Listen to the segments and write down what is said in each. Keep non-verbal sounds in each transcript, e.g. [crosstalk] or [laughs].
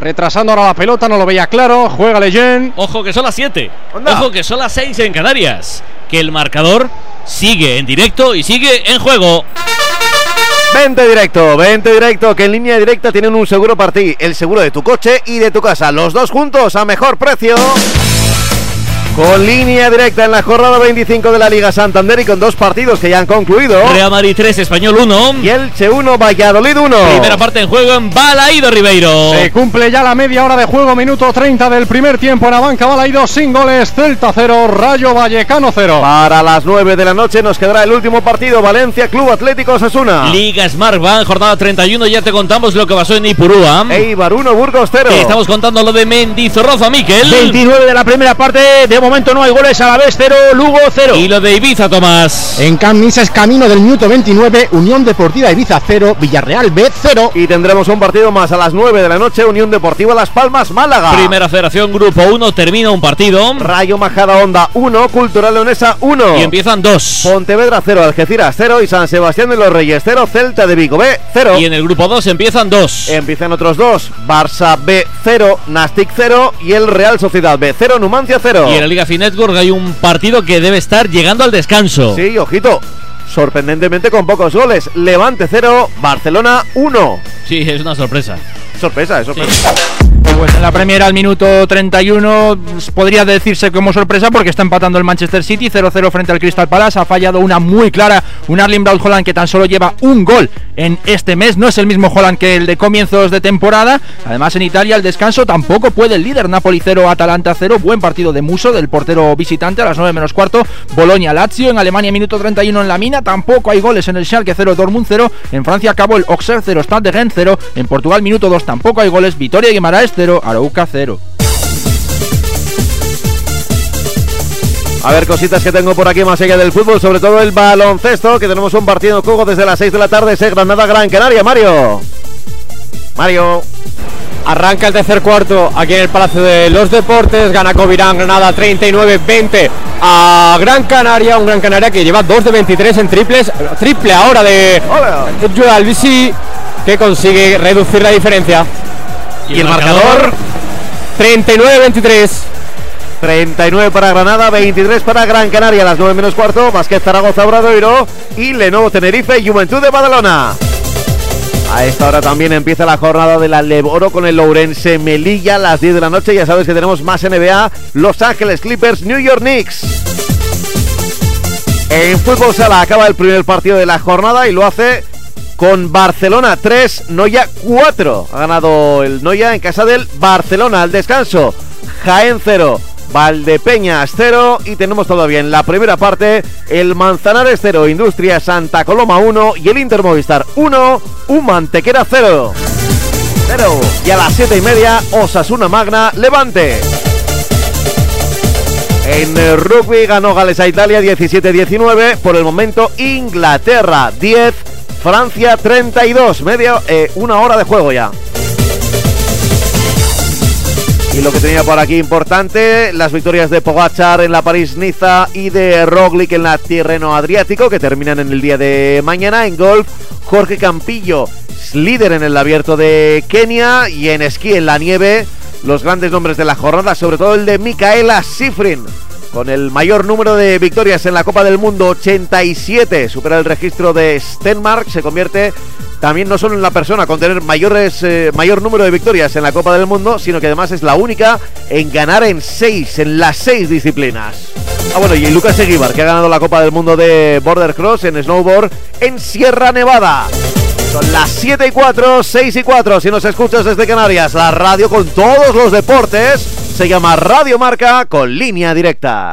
Retrasando ahora la pelota, no lo veía claro. Juega Leyen. Ojo que son las 7. Ojo que son las 6 en Canarias. Que el marcador sigue en directo y sigue en juego. Vente directo, vente directo, que en línea directa tienen un seguro para ti, el seguro de tu coche y de tu casa, los dos juntos a mejor precio. Con línea directa en la jornada 25 de la Liga Santander y con dos partidos que ya han concluido. Real Madrid 3, Español 1. Y el Che 1, Valladolid 1. Primera parte en juego en Balaído Ribeiro. Se cumple ya la media hora de juego, minuto 30 del primer tiempo en la banca Balaído, sin goles, Celta 0, Rayo Vallecano 0. Para las 9 de la noche nos quedará el último partido, Valencia Club Atlético Sasuna. Liga Smart Bank, jornada 31, ya te contamos lo que pasó en Ipurúa. Eibar 1, Burgos 0. Estamos contando lo de Mendizorroza, Miquel. 29 de la primera parte, de momento no hay goles a la vez, 0, Lugo 0. Y lo de Ibiza, Tomás. En Camisa es camino del minuto 29, Unión Deportiva Ibiza 0, Villarreal B 0. Y tendremos un partido más a las 9 de la noche, Unión Deportiva Las Palmas, Málaga. Primera Federación Grupo 1, termina un partido. Rayo Majada Onda 1, Cultural Leonesa 1. Y empiezan dos. Pontevedra 0, Algeciras 0 y San Sebastián de los Reyes 0, Celta de Vigo B 0. Y en el grupo 2 empiezan dos. Empiezan otros dos, Barça B 0, Nastic 0 y el Real Sociedad B 0, Numancia 0. Y en la Liga Finet hay un partido que debe estar llegando al descanso. Sí, ojito. Sorprendentemente con pocos goles. Levante 0, Barcelona 1. Sí, es una sorpresa. Sorpresa, es sorpresa. Pues en la Premier al minuto 31 pues, podría decirse como sorpresa porque está empatando el Manchester City 0-0 frente al Crystal Palace. Ha fallado una muy clara, un Arling Braut Holland que tan solo lleva un gol en este mes. No es el mismo Holland que el de comienzos de temporada. Además en Italia el descanso tampoco puede el líder Napoli 0, Atalanta 0. Buen partido de Muso del portero visitante a las 9 menos cuarto. Bolonia Lazio en Alemania minuto 31 en la mina. Tampoco hay goles en el Schalke 0, Dortmund 0. En Francia acabó el Auxerre 0, Stade de Rennes 0. En Portugal minuto 2 tampoco hay goles. Vitoria Guimaraes 0, Arauca 0. A ver, cositas que tengo por aquí más allá del fútbol, sobre todo el baloncesto, que tenemos un partido en juego desde las 6 de la tarde, ese Granada Gran Canaria, Mario. Mario. Arranca el tercer cuarto aquí en el Palacio de los Deportes. Gana Covirán Granada 39-20 a Gran Canaria. Un Gran Canaria que lleva 2 de 23 en triples. Triple ahora de Joel que consigue reducir la diferencia. Y, el marcador 39-23. 39 para Granada, 23 para Gran Canaria, las 9 menos cuarto, Vázquez Zaragoza Obradoiro y Lenovo Tenerife, Juventud de Badalona. A esta hora también empieza la jornada de la Leboro con el Lourense Melilla a las 10 de la noche. Ya sabes que tenemos más NBA, Los Ángeles Clippers, New York Knicks. En fútbol sala acaba el primer partido de la jornada y lo hace con Barcelona 3, Noya 4. Ha ganado el Noya en casa del Barcelona al descanso. Jaén 0, Valdepeñas 0 y tenemos todavía en la primera parte el Manzanares 0, Industria Santa Coloma 1 y el Inter Movistar 1, un Mantequera 0. 0. Y a las 7 y media, Osasuna Magna Levante. En rugby ganó Gales a Italia 17-19. Por el momento, Inglaterra 10, Francia 32. Media, eh, una hora de juego ya. Y lo que tenía por aquí importante, las victorias de Pogachar en la París-Niza y de Roglic en la Tirreno Adriático, que terminan en el día de mañana. En golf, Jorge Campillo, líder en el abierto de Kenia y en esquí en la nieve, los grandes nombres de la jornada, sobre todo el de Micaela Sifrin, con el mayor número de victorias en la Copa del Mundo, 87, supera el registro de Stenmark, se convierte también no solo en la persona con tener mayores, eh, mayor número de victorias en la Copa del Mundo, sino que además es la única en ganar en seis, en las seis disciplinas. Ah, bueno, y Lucas Eguibar, que ha ganado la Copa del Mundo de Border Cross en snowboard en Sierra Nevada. Son las 7 y 4, 6 y 4. Si nos escuchas desde Canarias, la radio con todos los deportes se llama Radio Marca con línea directa.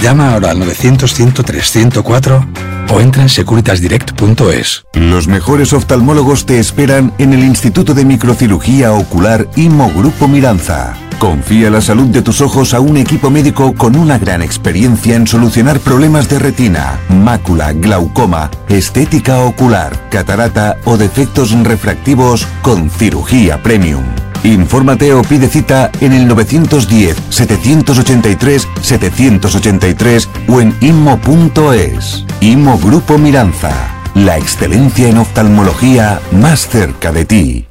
Llama ahora al 900-103-104 o entra en securitasdirect.es. Los mejores oftalmólogos te esperan en el Instituto de Microcirugía Ocular IMO Grupo Miranza. Confía la salud de tus ojos a un equipo médico con una gran experiencia en solucionar problemas de retina, mácula, glaucoma, estética ocular, catarata o defectos refractivos con cirugía premium. Infórmate o pide cita en el 910-783-783 o en inmo.es. Inmo Grupo Miranza. La excelencia en oftalmología más cerca de ti.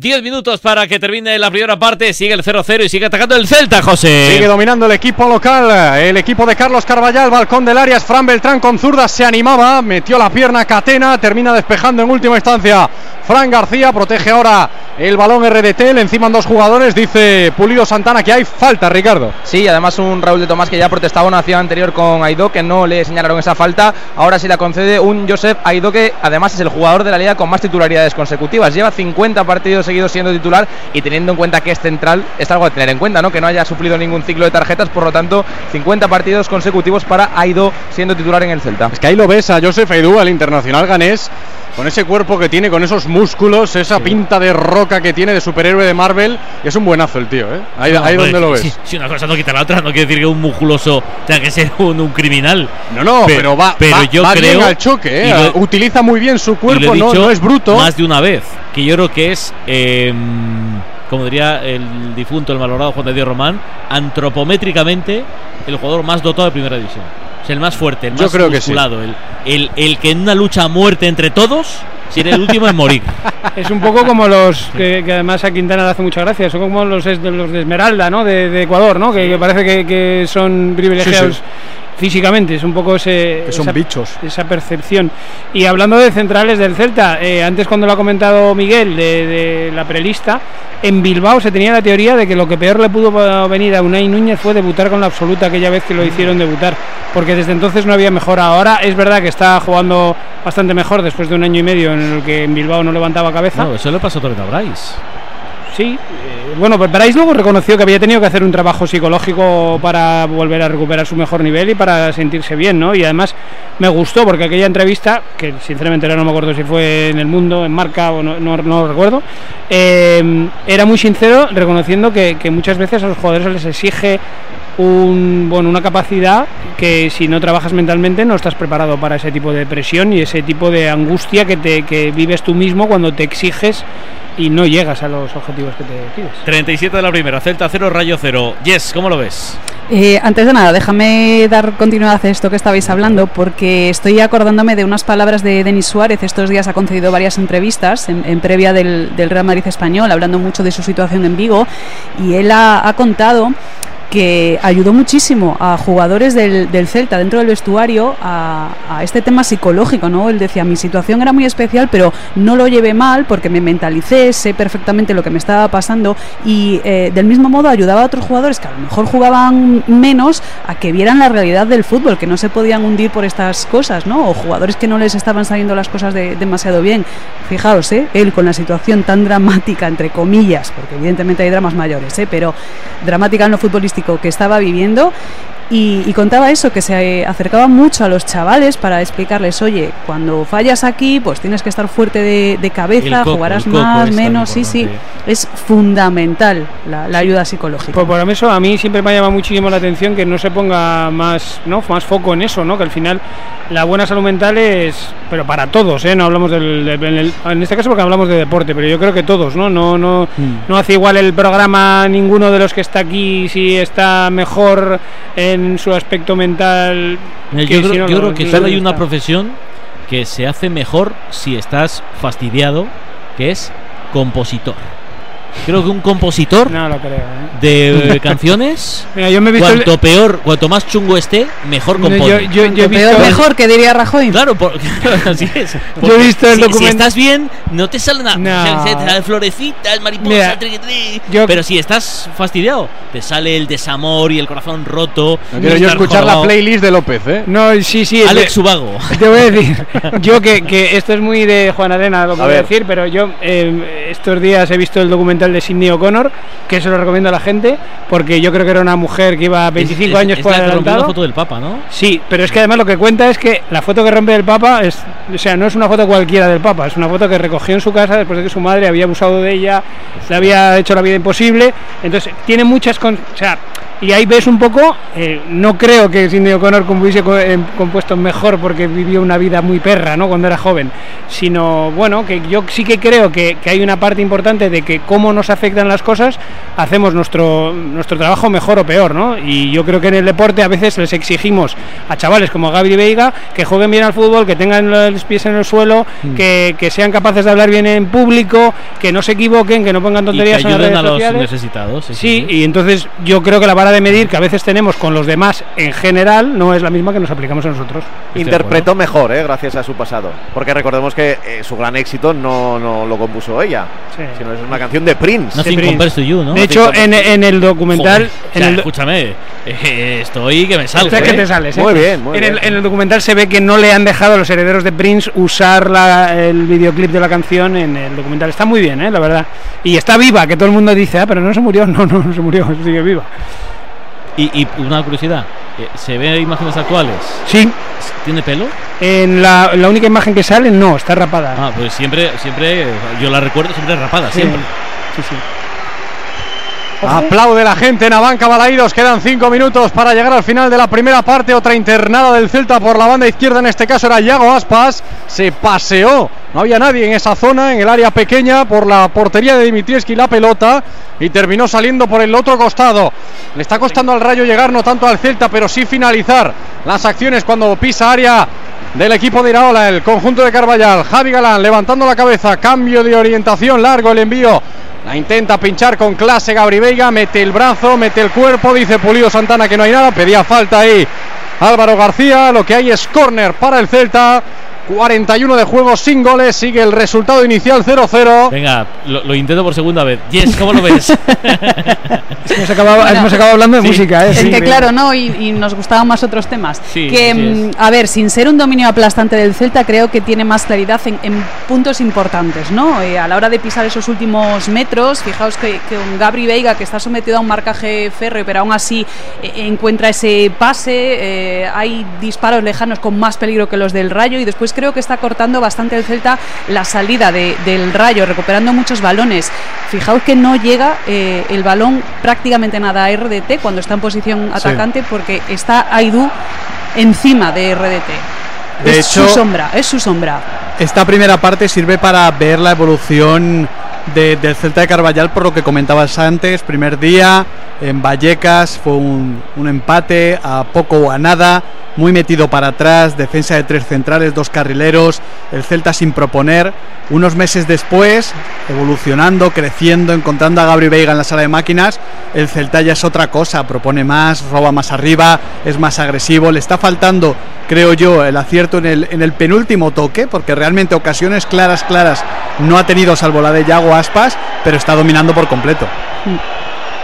10 minutos para que termine la primera parte. Sigue el 0-0 y sigue atacando el Celta, José. Sigue dominando el equipo local. El equipo de Carlos Carballal, balcón del Arias. Fran Beltrán con zurda se animaba. Metió la pierna Catena. Termina despejando en última instancia. Fran García protege ahora el balón RDT. Le enciman dos jugadores. Dice Pulido Santana que hay falta, Ricardo. Sí, además un Raúl de Tomás que ya protestaba una acción anterior con Aidó que no le señalaron esa falta. Ahora sí la concede un Joseph Aidó que además es el jugador de la liga con más titularidades consecutivas. Lleva 50 partidos seguido siendo titular y teniendo en cuenta que es central, es algo a tener en cuenta, ¿no? Que no haya sufrido ningún ciclo de tarjetas, por lo tanto, 50 partidos consecutivos para Aido siendo titular en el Celta. Es que ahí lo ves a Joseph Aidó, al internacional ganés, con ese cuerpo que tiene, con esos músculos, esa pinta de roca que tiene de superhéroe de Marvel, es un buenazo el tío, ¿eh? Ahí, ahí donde lo ves. Si, una cosa no quita la otra, no quiere decir que un musculoso tenga que ser un, criminal. No, no, pero, va, pero yo creo, al choque, ¿eh? utiliza muy bien su cuerpo, no, no, es bruto. Más de una vez, que yo creo que es. Eh, como diría el difunto, el malogrado Juan de Dios Román, antropométricamente el jugador más dotado de primera división. Es el más fuerte, el más creo musculado, el, el, el, que en una lucha a muerte entre todos, sería el último en morir. [laughs] Es un poco como los que, además a Quintana le hace mucha gracia, son como los, los de Esmeralda, ¿no? De, Ecuador, ¿no? Que, parece que, que, son privilegiados físicamente, es un poco ese, son esa, bichos. esa percepción. Y hablando de centrales del Celta, eh, antes cuando lo ha comentado Miguel de, la prelista, en Bilbao se tenía la teoría de que lo que peor le pudo venir a Unai Núñez fue debutar con la absoluta aquella vez que lo hicieron debutar, porque desde entonces no había mejora. Ahora es verdad que está jugando bastante mejor después de un año y medio en el que en Bilbao no levantaba cabeza. No, eso le pasó también a Bryce. Sí, eh, bueno, pues Bryce luego reconoció que había tenido que hacer un trabajo psicológico para volver a recuperar su mejor nivel y para sentirse bien, ¿no? Y además me gustó porque aquella entrevista, que sinceramente no me acuerdo si fue en El Mundo, en Marca o no, no, lo recuerdo, eh, era muy sincero reconociendo que, que muchas veces a los jugadores les exige un, bueno, una capacidad que si no trabajas mentalmente no estás preparado para ese tipo de presión y ese tipo de angustia que, te, que vives tú mismo cuando te exiges y no llegas a los objetivos que te pides. 37 de la primera, Celta 0, Rayo 0. Yes, ¿cómo lo ves? Eh, antes de nada, déjame dar continuidad a esto que estabais hablando, porque estoy acordándome de unas palabras de Denis Suárez. Estos días ha concedido varias entrevistas en, previa del, Real Madrid español, hablando mucho de su situación en Vigo, y él ha contado que ayudó muchísimo a jugadores del, Celta dentro del vestuario a, este tema psicológico, ¿no? Él decía, mi situación era muy especial, pero no lo llevé mal porque me mentalicé, sé perfectamente lo que me estaba pasando y eh, del mismo modo ayudaba a otros jugadores que a lo mejor jugaban menos a que vieran la realidad del fútbol, que no se podían hundir por estas cosas, ¿no? O jugadores que no les estaban saliendo las cosas demasiado bien. Fijaos, ¿eh? Él con la situación tan dramática, entre comillas, porque evidentemente hay dramas mayores, ¿eh? Pero dramática en lo futbolístico que estaba viviendo y, contaba eso, que se acercaba mucho a los chavales para explicarles, oye, cuando fallas aquí, pues tienes que estar fuerte de, cabeza, jugarás más, menos, sí, sí, es fundamental la, ayuda psicológica. Pues por eso a mí siempre me llama muchísimo la atención que no se ponga más, ¿no? más foco en eso, ¿no? que al final la buena salud mental es, pero para todos, ¿eh? no hablamos del, en este caso porque hablamos de deporte, pero yo creo que todos, ¿no? No, no, mm. no hace igual el programa ninguno de los que está aquí si está mejor en su aspecto mental. yo, creo, que solo hay una profesión que se hace mejor si estás fastidiado, que es compositor. Creo que un compositor ¿eh? de [laughs] canciones, cuanto peor, cuanto más chungo esté, mejor compone. mejor que diría Rajoy. Claro, [laughs] así es. yo he visto el si, si, estás bien, no te sale nada. florecitas, mariposas, pero si estás fastidiado, te sale el desamor y el corazón roto. No quiero yo escuchar la playlist de López, ¿eh? No, sí, sí. Alex Subago. Te [laughs] voy a decir, yo que, que esto es muy de Juan Arena, lo que voy a decir, pero yo eh, estos días he visto el documental documental de Sidney O'Connor, que se lo recomiendo a la gente, porque yo creo que era una mujer que iba 25 Es- es- años es por la foto del Papa, ¿no? Sí, pero es que además lo que cuenta es que la foto que rompe el Papa es, o sea, no es una foto cualquiera del Papa, es una foto que recogió en su casa después de que su madre había abusado de ella, le había hecho la vida imposible, entonces tiene muchas, con- o sea, y ahí ves un poco, eh, no creo que Sidney O'Connor hubiese eh, compuesto mejor porque vivió una vida muy perra, ¿no? Cuando era joven, sino, bueno, que yo sí que creo que, que hay una parte importante de que cómo nos afectan las cosas, hacemos nuestro, nuestro trabajo mejor o peor, ¿no? Y yo creo que en el deporte a veces les exigimos a chavales como Gaby Veiga que jueguen bien al fútbol, que tengan los pies en el suelo, Mm. que, que sean capaces de hablar bien en público, que no se equivoquen, que no pongan Y que tonterías en las ayuden redes a los sociales. necesitados. Sí, Sí, y entonces yo creo que la vara de medir que a veces tenemos con los demás en general no es la misma que nos aplicamos a nosotros. Interpretó mejor, ¿eh? gracias a su pasado. Porque recordemos que eh, su gran éxito no, no lo compuso ella, sino es una canción de Prince. Nothing Prince. to you, ¿no? De hecho, en, en el documental... Joder, o en sea, el do- escúchame, eh, estoy que me salgo. Hostia, que ¿eh? te sales, ¿eh? en, El, en el documental se ve que no le han dejado a los herederos de Prince usar la- el videoclip de la canción en el documental. Está muy bien, ¿eh? la verdad. Y está viva, que todo el mundo dice, ah, pero no se murió. [laughs] No, no, no se murió, sigue viva. Y, y una curiosidad, eh, ¿se ve imágenes actuales? Sí. ¿Tiene pelo? En la, la única imagen que sale, no, está rapada. Ah, pues siempre, siempre, yo la recuerdo siempre rapada, siempre. Sí, sí. Aplaude la gente en Abanca Balaídos. Quedan cinco minutos para llegar al final de la primera parte. Otra internada del Celta por la banda izquierda. En este caso era Yago Aspas. Se paseó. No había nadie en esa zona, en el área pequeña, por la portería de Dimitrievski la pelota. Y terminó saliendo por el otro costado. Le está costando al rayo llegar, no tanto al Celta, pero sí finalizar las acciones cuando pisa área del equipo de Iraola, el conjunto de Carballal. Javi Galán levantando la cabeza, cambio de orientación, largo el envío. La intenta pinchar con clase Gabri Veiga, mete el brazo, mete el cuerpo, dice Pulido Santana que no hay nada, pedía falta ahí Álvaro García, lo que hay es córner para el Celta. 41 de juego sin goles, sigue el resultado inicial 0-0. Venga, lo, lo intento por segunda vez. Yes, ¿cómo lo ves? [laughs] hemos, acabado, hemos acabado hablando de Sí. música, ¿eh? Es Sí, que bien. claro, ¿no? Y, y nos gustaban más otros temas. Sí, que, mm, a ver, sin ser un dominio aplastante del Celta, creo que tiene más claridad en, en puntos importantes, ¿no? Eh, a la hora de pisar esos últimos metros, fijaos que, que un Gabri Veiga, que está sometido a un marcaje férreo, pero aún así eh, encuentra ese pase, eh, hay disparos lejanos con más peligro que los del Rayo, y después creo que está cortando bastante el Celta la salida de- del Rayo, recuperando muchos balones. Fijaos que no llega eh, el balón prácticamente nada a RDT cuando está en posición Sí. atacante porque está Aidú encima de RDT. De es hecho- su sombra, es su sombra. Esta primera parte sirve para ver la evolución de- del Celta de Carballal, por lo que comentabas antes. Primer día en Vallecas fue un, un empate a poco o a nada, muy metido para atrás, defensa de tres centrales, dos carrileros, el Celta sin proponer. Unos meses después, evolucionando, creciendo, encontrando a Gabri Veiga en la sala de máquinas, el Celta ya es otra cosa, propone más, roba más arriba, es más agresivo, le está faltando, creo yo, el acierto en el, en el penúltimo toque, porque realmente ocasiones claras, claras no ha tenido salvo la de Yago Aspas, pero está dominando por completo.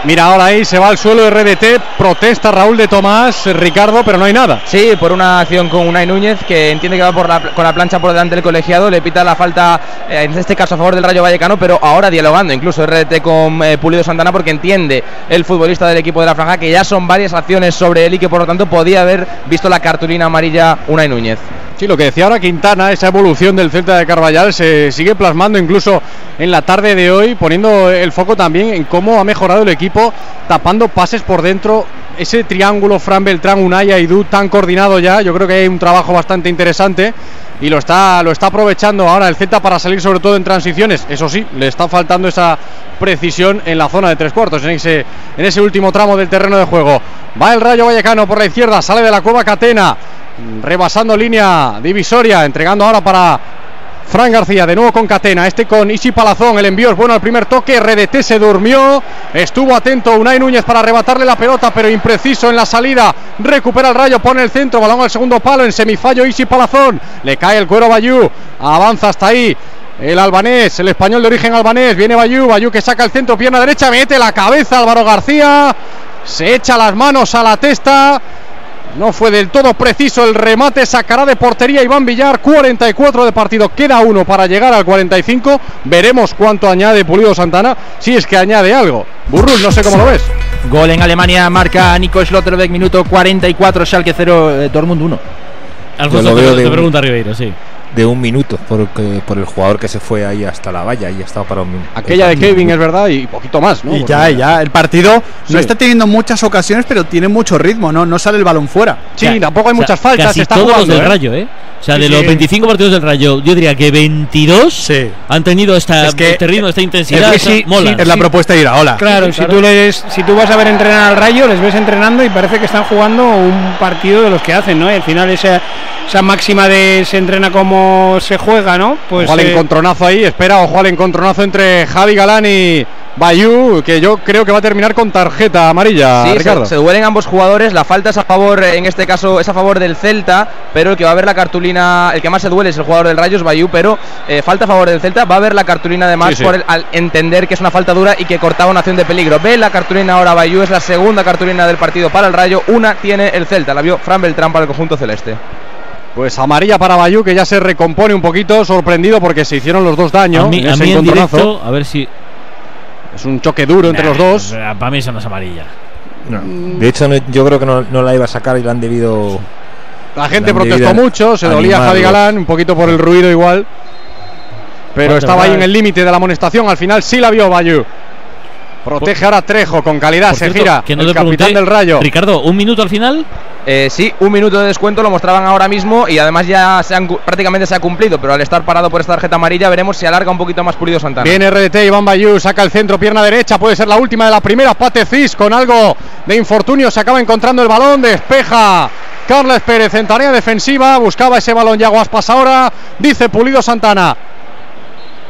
Mira, ahora ahí se va al suelo RDT, protesta Raúl de Tomás, Ricardo, pero no hay nada. Sí, por una acción con Unai Núñez que entiende que va por la, con la plancha por delante del colegiado, le pita la falta, eh, en este caso a favor del Rayo Vallecano, pero ahora dialogando incluso RDT con eh, Pulido Santana porque entiende el futbolista del equipo de la franja que ya son varias acciones sobre él y que por lo tanto podía haber visto la cartulina amarilla Unai Núñez. Sí, lo que decía ahora Quintana, esa evolución del Celta de Carballal se sigue plasmando incluso en la tarde de hoy, poniendo el foco también en cómo ha mejorado el equipo, tapando pases por dentro, ese triángulo Fran Beltrán, Unaya y Du tan coordinado ya, yo creo que hay un trabajo bastante interesante y lo está, lo está aprovechando ahora el Celta para salir sobre todo en transiciones, eso sí, le está faltando esa precisión en la zona de tres cuartos, en ese, en ese último tramo del terreno de juego. Va el Rayo Vallecano por la izquierda, sale de la cueva Catena, rebasando línea divisoria, entregando ahora para Fran García, de nuevo con Catena, este con Isi Palazón, el envío es bueno al primer toque, RDT se durmió, estuvo atento Unai Núñez para arrebatarle la pelota, pero impreciso en la salida, recupera el rayo, pone el centro, balón al segundo palo, en semifallo Isi Palazón, le cae el cuero Bayú, avanza hasta ahí. El albanés, el español de origen albanés, viene Bayú, Bayú que saca el centro, pierna derecha, mete la cabeza Álvaro García, se echa las manos a la testa, No fue del todo preciso el remate, sacará de portería Iván Villar, 44 de partido, queda uno para llegar al 45, veremos cuánto añade Pulido Santana, si es que añade algo. Burrul, no sé cómo lo ves. Gol en Alemania, marca Nico Schlotterbeck, minuto 44, Schalke 0, eh, Dortmund 1. Alfonso, te, te un- pregunta Ribeiro, sí. De un minuto, porque, por el jugador que se fue ahí hasta la valla y ha estado para un minuto. Aquella de Kevin es verdad y poquito más, ¿no? Y ya, y ya. El partido Sí. no está teniendo muchas ocasiones, pero tiene mucho ritmo, ¿no? No sale el balón fuera. Sí, tampoco hay O sea, muchas faltas, Casi está todos jugando, los del ¿eh? Rayo, ¿eh? O sea, Sí, de los sí. 25 partidos del Rayo, yo diría que 22 han tenido esta, Es que- este ritmo, esta intensidad. que esta- sí, mola. sí, es la propuesta de Iraola. Claro, si tú les, si tú vas a ver entrenar al Rayo, les ves entrenando y parece que están jugando un partido de los que hacen, ¿no? Y al final esa, esa máxima de se entrena como se juega, ¿no? Pues ojo al eh, encontronazo ahí, espera, ojo al encontronazo entre Javi Galán y Bayú, que yo creo que va a terminar con tarjeta amarilla, Sí, se, Ricardo. se duelen ambos jugadores. La falta es a favor, en este caso, es a favor del Celta, pero el que va a ver la cartulina, el que más se duele es el jugador del Rayos, Bayú, pero eh, falta a favor del Celta. Va a ver la cartulina además Sí, sí. por el- al entender que es una falta dura y que cortaba una acción de peligro. Ve la cartulina ahora Bayú, es la segunda cartulina del partido para el Rayo. Una tiene el Celta, la vio Fran Beltrán para el conjunto celeste. Pues amarilla para Bayú, que ya se recompone un poquito, sorprendido porque se hicieron los dos daños a mí, en a mí en directo, a ver si. Es un choque duro entre los dos. Para mí eso no es amarilla. No. De hecho, no- yo creo que no, no la iba a sacar y la han debido. La gente la protestó mucho, se dolía Javi Galán, un poquito por el ruido igual. Pero estaba ahí en el límite de la amonestación, al final sí la vio Bayú. Protege ahora Trejo con calidad, Por se cierto, gira que no el te capitán pregunté, del Rayo. Ricardo, ¿un minuto al final? Eh, sí, un minuto de descuento lo mostraban ahora mismo y además ya se han cu- prácticamente se ha cumplido, pero al estar parado por esta tarjeta amarilla veremos si alarga un poquito más Pulido Santana. Viene RDT, Iván Bayú, saca el centro, pierna derecha, puede ser la última de la primera. Pate Cis con algo de infortunio, se acaba encontrando el balón, despeja Carles Pérez en tarea defensiva, buscaba ese balón Yago Aspas ahora, dice Pulido Santana.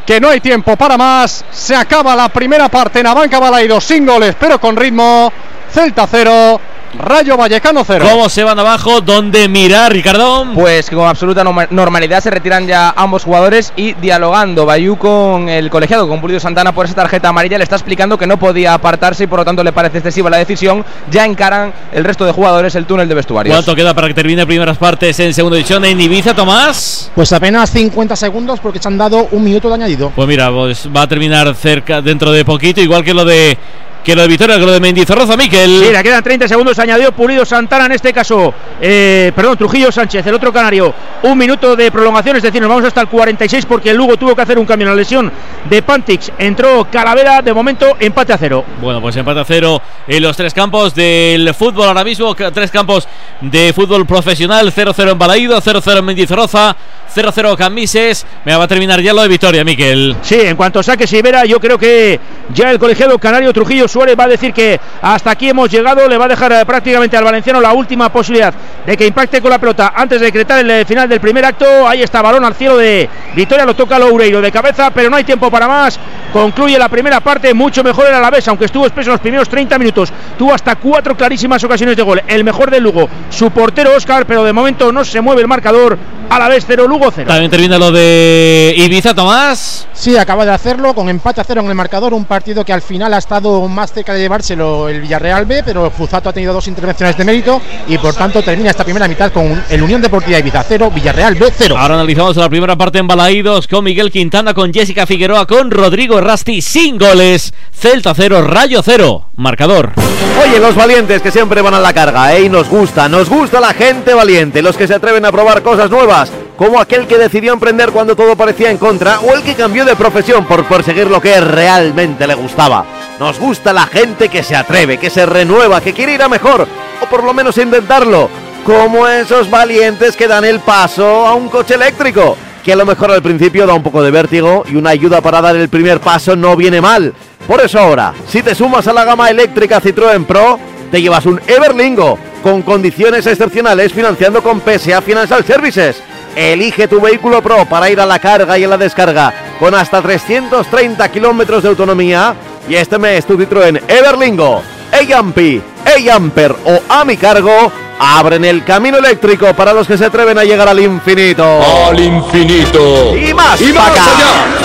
Que no hay tiempo para más, se acaba la primera parte en Abanca Balaido sin goles, pero con ritmo. Celta 0, Rayo Vallecano 0. ¿Cómo se van abajo? ¿Dónde mirar, Ricardo? Pues que con absoluta norma- normalidad se retiran ya ambos jugadores y dialogando Bayú con el colegiado, con Pulido Santana por esa tarjeta amarilla, le está explicando que no podía apartarse y por lo tanto le parece excesiva la decisión. Ya encaran el resto de jugadores el túnel de vestuarios. ¿Cuánto queda para que termine primeras partes en segunda división en Ibiza, Tomás? Pues apenas 50 segundos porque se han dado un minuto de añadido. Pues mira, pues va a terminar cerca dentro de poquito, igual que lo de que lo de Vitoria, que lo de Mendizorroza, Miquel. Le quedan 30 segundos añadió Pulido Santana en este caso. eh, perdón, Trujillo Sánchez, el otro canario. Un minuto de prolongación, es decir, nos vamos hasta el 46 porque el Lugo tuvo que hacer un cambio en la lesión de Pantix. Entró Calavera, de momento empate a cero. Bueno, pues empate a cero en los tres campos del fútbol ahora mismo. Tres campos de fútbol profesional: 0-0 en Balaído, 0-0 en Mendizorroza, 0-0 Camises. Me va a terminar ya lo de Vitoria, Miquel. Sí, en cuanto a saques y Vera, yo creo que ya el colegiado canario Trujillo Suárez va a decir que hasta aquí hemos llegado, le va a dejar eh, prácticamente al valenciano la última posibilidad de que impacte con la pelota antes de decretar el eh, final del primer acto. Ahí está, balón al cielo de Vitoria, lo toca Loureiro de cabeza, pero no hay tiempo para más. Concluye la primera parte, mucho mejor el Alavés, aunque estuvo espeso en los primeros 30 minutos. Tuvo hasta cuatro clarísimas ocasiones de gol. El mejor del Lugo, su portero Oscar, pero de momento no se mueve el marcador. Alavés 0, Lugo 0. También termina lo de Ibiza, Tomás. Sí, acaba de hacerlo con empate a cero en el marcador, un partido que al final ha estado más cerca de llevárselo el Villarreal B, pero Fuzato ha tenido dos intervenciones de mérito y por tanto termina esta primera mitad con el Unión Deportiva Ibiza 0, Villarreal B 0. Ahora analizamos la primera parte en Balaídos con Miguel Quintana, con Jessica Figueroa, con Rodrigo Rasti, sin goles. Celta 0, Rayo 0. Marcador. Oye, los valientes que siempre van a la carga, ¿eh? Y nos gusta, nos gusta la gente valiente, los que se atreven a probar cosas nuevas, como aquel que decidió emprender cuando todo parecía en contra, o el que cambió de profesión por perseguir lo que realmente le gustaba. Nos gusta la gente que se atreve, que se renueva, que quiere ir a mejor, o por lo menos intentarlo, como esos valientes que dan el paso a un coche eléctrico, que a lo mejor al principio da un poco de vértigo y una ayuda para dar el primer paso no viene mal. Por eso ahora, si te sumas a la gama eléctrica Citroën Pro, te llevas un Everlingo con condiciones excepcionales financiando con PSA Financial Services. Elige tu vehículo Pro para ir a la carga y a la descarga con hasta 330 kilómetros de autonomía y este mes tu Citroën Everlingo, Eyampi, Eyamper o a mi cargo abren el camino eléctrico para los que se atreven a llegar al infinito. Al infinito. Y más, Y más allá.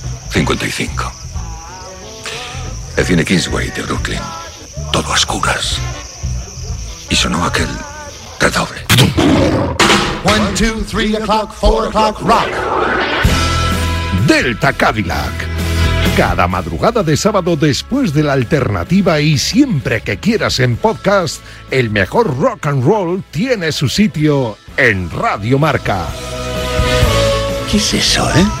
55. El cine Kingsway de Brooklyn. Todo a oscuras. Y sonó aquel redoble. One, two, three o'clock, four o'clock, rock. Delta Cadillac. Cada madrugada de sábado después de la alternativa y siempre que quieras en podcast, el mejor rock and roll tiene su sitio en Radio Marca. ¿Qué es eso, eh?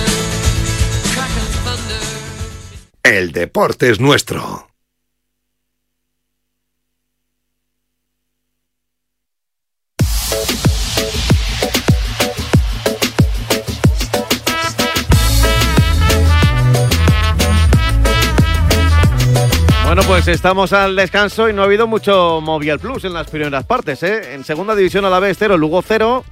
El deporte es nuestro. Bueno, pues estamos al descanso y no ha habido mucho Movial Plus en las primeras partes. ¿eh? En segunda división a la vez 0, Lugo 0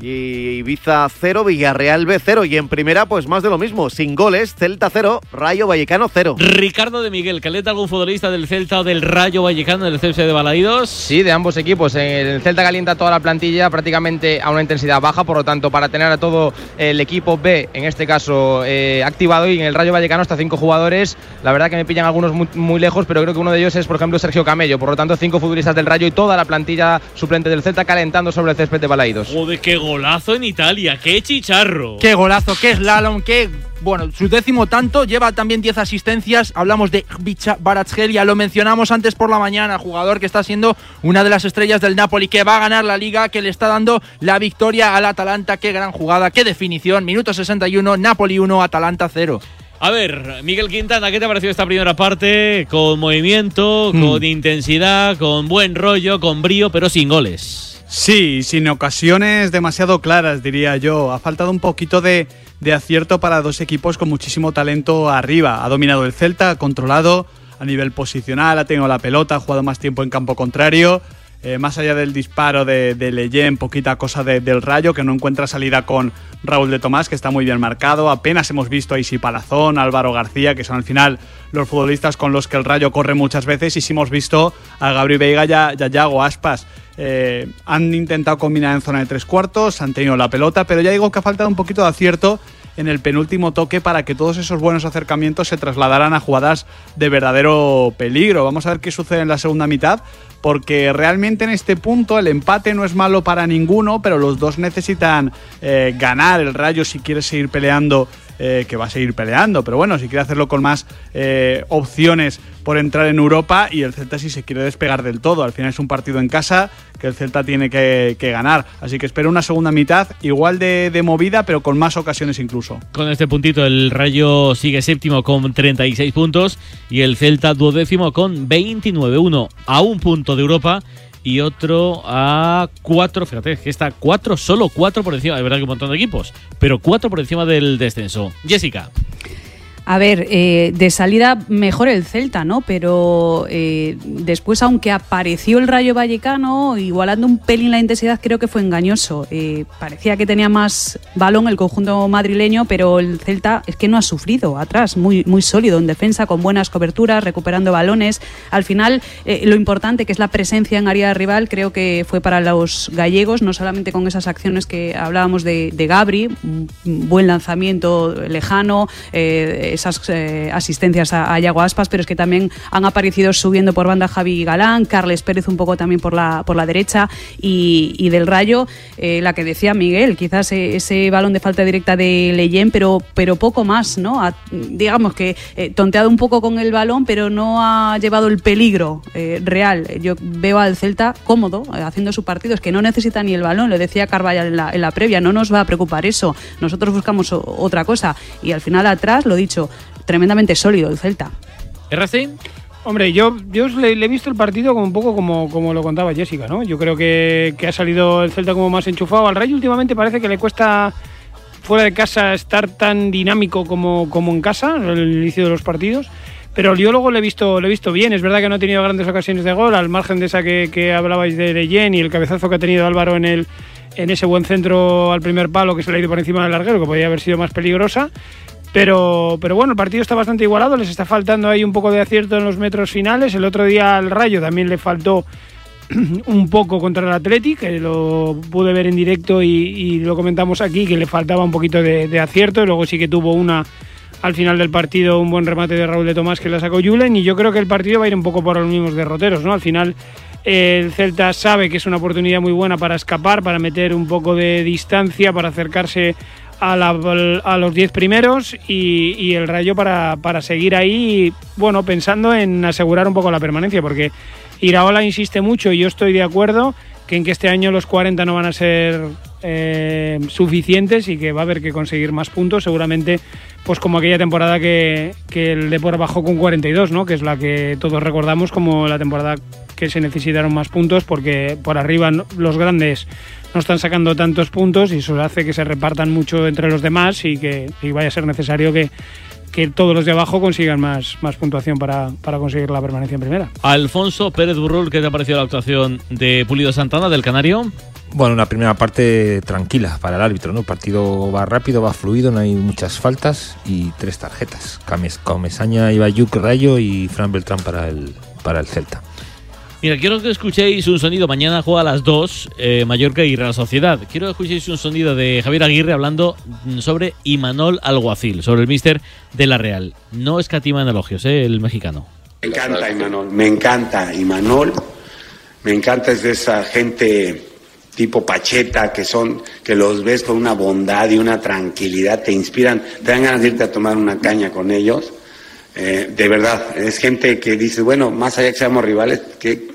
y Ibiza 0, Villarreal B 0 y en primera pues más de lo mismo, sin goles, Celta 0, Rayo Vallecano 0. Ricardo de Miguel, ¿caleta algún futbolista del Celta o del Rayo Vallecano del CFC de Balaídos? Sí, de ambos equipos. El Celta calienta toda la plantilla prácticamente a una intensidad baja, por lo tanto, para tener a todo el equipo B, en este caso, eh, activado y en el Rayo Vallecano hasta cinco jugadores. La verdad que me pillan algunos muy, muy, lejos, pero creo que uno de ellos es, por ejemplo, Sergio Camello. Por lo tanto, cinco futbolistas del Rayo y toda la plantilla suplente del Celta calentando sobre el césped de Balaídos. Joder, qué golazo en Italia, qué chicharro. Qué golazo, qué slalom, qué. Bueno, su décimo tanto, lleva también 10 asistencias. Hablamos de Bicha Baratsgelia, lo mencionamos antes por la mañana, jugador que está siendo una de las estrellas del Napoli, que va a ganar la liga, que le está dando la victoria al Atalanta. Qué gran jugada, qué definición. Minuto 61, Napoli 1, Atalanta 0. A ver, Miguel Quintana, ¿qué te ha parecido esta primera parte? Con movimiento, Mm. con intensidad, con buen rollo, con brío, pero sin goles. Sí, sin ocasiones demasiado claras, diría yo. Ha faltado un poquito de, de acierto para dos equipos con muchísimo talento arriba. Ha dominado el Celta, ha controlado a nivel posicional, ha tenido la pelota, ha jugado más tiempo en campo contrario. Eh, más allá del disparo de, de Leyen, poquita cosa de- del Rayo, que no encuentra salida con Raúl de Tomás, que está muy bien marcado. Apenas hemos visto a Isi Palazón, Álvaro García, que son al final los futbolistas con los que el Rayo corre muchas veces. Y sí hemos visto a Gabriel Veiga y a Yago Aspas. Eh, han intentado combinar en zona de tres cuartos, han tenido la pelota, pero ya digo que ha faltado un poquito de acierto en el penúltimo toque para que todos esos buenos acercamientos se trasladaran a jugadas de verdadero peligro. Vamos a ver qué sucede en la segunda mitad, porque realmente en este punto el empate no es malo para ninguno, pero los dos necesitan eh, ganar el Rayo si quiere seguir peleando. Eh, que va a seguir peleando, pero bueno, si quiere hacerlo con más eh, opciones por entrar en Europa y el Celta si se quiere despegar del todo. Al final es un partido en casa que el Celta tiene que, ganar. Así que espero una segunda mitad igual de, movida, pero con más ocasiones incluso. Con este puntito, el Rayo sigue séptimo con 36 puntos y el Celta duodécimo con 29. Uno a un punto de Europa y otro a cuatro. Fíjate, que está cuatro, solo cuatro por encima. Es verdad que un montón de equipos, pero cuatro por encima del descenso. Jessica. A ver, eh, de salida mejor el Celta, ¿no? Pero eh, después, aunque apareció el Rayo Vallecano, igualando un pelín la intensidad, creo que fue engañoso. Eh, parecía que tenía más balón el conjunto madrileño, pero el Celta es que no ha sufrido atrás, muy, muy sólido en defensa, con buenas coberturas, recuperando balones. Al final, eh, lo importante que es la presencia en área rival, creo que fue para los gallegos, no solamente con esas acciones que hablábamos de, de Gabri, buen lanzamiento lejano, eh, esas eh, asistencias a, a Yago Aspas, pero es que también han aparecido subiendo por banda Javi Galán, Carles Pérez un poco también por la, por la derecha y, del Rayo, eh, la que decía Miguel, quizás eh, ese balón de falta directa de Leyen, pero, pero poco más, ¿no? Ha- digamos que eh, tonteado un poco con el balón, pero no ha llevado el peligro eh, real. Yo veo al Celta cómodo eh, haciendo su partido, es que no necesita ni el balón, lo decía Carvajal en la, en la previa, no nos va a preocupar eso, nosotros buscamos otra cosa y al final atrás, lo dicho, tremendamente sólido el Celta. ¿RC? Hombre, yo, yo le, le he visto el partido como un poco como, como lo contaba Jessica, ¿no? Yo creo que, que ha salido el Celta como más enchufado. Al Rayo últimamente parece que le cuesta fuera de casa estar tan dinámico como, como en casa, en el inicio de los partidos. Pero yo luego le he visto, le he visto bien. Es verdad que no ha tenido grandes ocasiones de gol, al margen de esa que, que hablabais de Leyen y el cabezazo que ha tenido Álvaro en el en ese buen centro al primer palo que se le ha ido por encima del larguero, que podía haber sido más peligrosa. Pero, pero bueno, el partido está bastante igualado, les está faltando ahí un poco de acierto en los metros finales. El otro día al Rayo también le faltó [clears throat] un poco contra el Athletic, lo pude ver en directo y, y lo comentamos aquí, que le faltaba un poquito de, de acierto. Y luego sí que tuvo una al final del partido, un buen remate de Raúl de Tomás que la sacó Julen. Y yo creo que el partido va a ir un poco por los mismos derroteros, ¿no? Al final el Celta sabe que es una oportunidad muy buena para escapar, para meter un poco de distancia, para acercarse a, los 10 primeros y, el Rayo para, para seguir ahí, bueno, pensando en asegurar un poco la permanencia, porque Iraola insiste mucho y yo estoy de acuerdo que en que este año los 40 no van a ser eh, suficientes y que va a haber que conseguir más puntos, seguramente pues como aquella temporada que, que el Depor bajó con 42, ¿no? que es la que todos recordamos como la temporada que se necesitaron más puntos porque por arriba los grandes no están sacando tantos puntos y eso hace que se repartan mucho entre los demás y que y vaya a ser necesario que, que todos los de abajo consigan más, más puntuación para, para conseguir la permanencia en primera. Alfonso Pérez Burrul, ¿qué te ha parecido la actuación de Pulido Santana del Canario? Bueno, una primera parte tranquila para el árbitro, ¿no? El partido va rápido, va fluido, no hay muchas faltas y tres tarjetas. Cames, Comesaña, Ibayuk, Rayo y Fran Beltrán para el, para el Celta. Mira, quiero que escuchéis un sonido. Mañana juega a las 2 eh, Mallorca y Real Sociedad. Quiero que escuchéis un sonido de Javier Aguirre hablando mm, sobre Imanol Alguacil, sobre el míster de la Real. No escatima elogios, ¿eh? el mexicano. Me encanta Imanol, me encanta Imanol, me encanta es de esa gente tipo Pacheta que son, que los ves con una bondad y una tranquilidad, te inspiran, te dan ganas de irte a tomar una caña con ellos. Eh, de verdad, es gente que dice, bueno, más allá que seamos rivales, que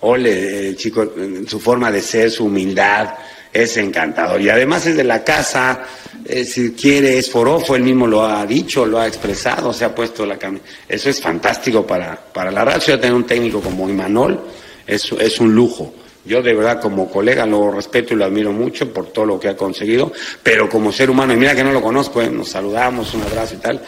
ole, el chico, eh, su forma de ser, su humildad, es encantador. Y además es de la casa, eh, si quiere, es forofo, él mismo lo ha dicho, lo ha expresado, se ha puesto la camisa. Eso es fantástico para, para la Sociedad tener un técnico como Imanol, es, es un lujo. Yo de verdad como colega lo respeto y lo admiro mucho por todo lo que ha conseguido, pero como ser humano, y mira que no lo conozco, eh, nos saludamos, un abrazo y tal,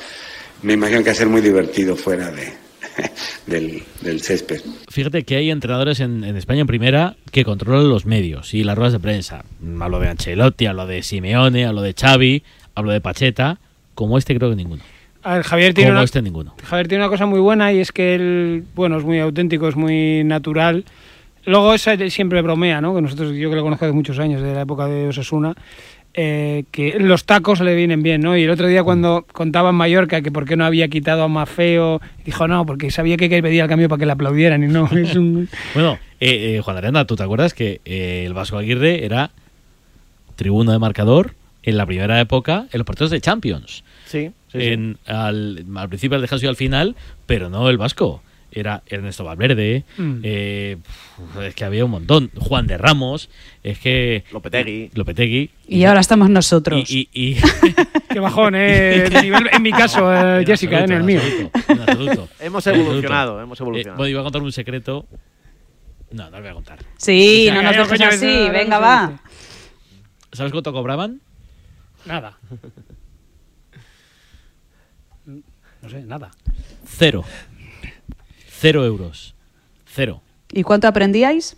me imagino que va a ser muy divertido fuera de, [laughs] del, del césped. Fíjate que hay entrenadores en, en España en primera que controlan los medios y las ruedas de prensa. Hablo de Ancelotti, hablo de Simeone, hablo de Xavi, hablo de Pacheta. Como este creo que ninguno. A ver, Javier tiene Como una, este ninguno. Javier tiene una cosa muy buena y es que él, bueno, es muy auténtico, es muy natural. Luego esa siempre bromea, ¿no? Que nosotros, yo que lo conozco de muchos años, de la época de Osasuna, eh, que los tacos le vienen bien, ¿no? Y el otro día cuando contaba en Mallorca que por qué no había quitado a Mafeo, dijo no, porque sabía que pedía el cambio para que le aplaudieran y no, [laughs] es un... [laughs] Bueno, eh, eh, Juan Arena, ¿tú te acuerdas que eh, el Vasco Aguirre era tribuna de marcador en la primera época en los partidos de Champions? Sí, sí, sí. En, al, al principio al descanso y al final, pero no el Vasco. Era Ernesto Valverde, Mm. eh, es que había un montón. Juan de Ramos, es que. Lopetegui. Lopetegui. Y ahora estamos nosotros. Y, y- [laughs] Qué bajón, ¿eh? De nivel- en mi caso, eh, Jessica, en el mío. en absoluto. [laughs] Hemos En evolucionado, absoluto. hemos evolucionado. Eh, bueno, iba a contar un secreto. No, no lo voy a contar. Sí, no nos dejes así, venga, va. ¿Sabes cuánto cobraban? Nada. [laughs] no sé, nada. Cero. Cero euros. Cero. ¿Y cuánto aprendíais?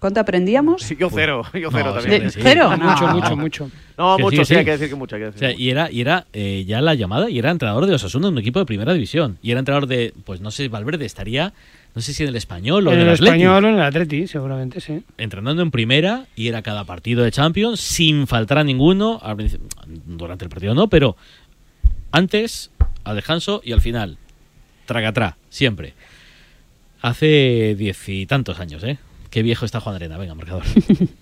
¿Cuánto aprendíamos? Yo cero, yo cero No, también. ¿De- cero? Mucho, No. mucho, mucho. No, Que mucho, sí, hay que decir que mucho. hay que O decir sea, y era, y era eh, ya la llamada y era entrenador de Osasuna, un equipo de primera división. Y era entrenador de, pues no sé, Valverde estaría, no sé si en el español o En en el el Atleti. español o en el Atleti, seguramente, sí. Entrenando en primera y era cada partido de Champions sin faltar a ninguno. al principio- Durante el partido no, pero antes, al descanso y al final. Tragatrá, siempre. Hace diez y tantos años, ¿eh? Qué viejo está Juan Arena. Venga, marcador. [laughs]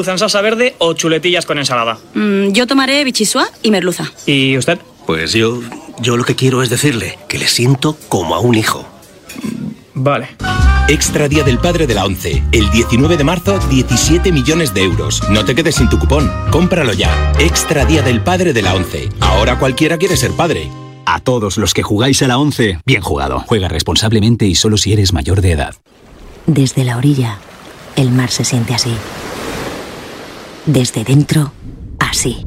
en salsa verde o chuletillas con ensalada. Mm, yo tomaré bichisua y merluza. ¿Y usted? Pues yo, yo lo que quiero es decirle que le siento como a un hijo. Vale. Extra Día del Padre de la ONCE. El 19 de marzo, 17 millones de euros. No te quedes sin tu cupón. Cómpralo ya. Extra Día del Padre de la ONCE. Ahora cualquiera quiere ser padre. A todos los que jugáis a la 11, bien jugado. Juega responsablemente y solo si eres mayor de edad. Desde la orilla, el mar se siente así. Desde dentro, así.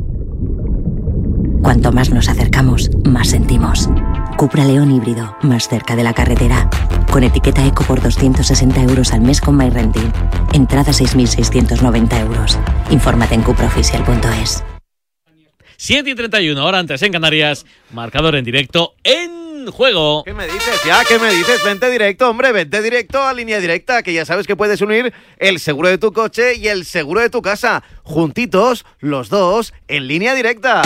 Cuanto más nos acercamos, más sentimos. Cupra León híbrido, más cerca de la carretera. Con etiqueta eco por 260 euros al mes con MyRenting. Entrada 6.690 euros. Infórmate en cupraoficial.es. 7 y 31, ahora antes en Canarias. Marcador en directo en juego. ¿Qué me dices? Ya, ¿qué me dices? Vente directo, hombre, vente directo a línea directa, que ya sabes que puedes unir el seguro de tu coche y el seguro de tu casa. Juntitos, los dos, en línea directa.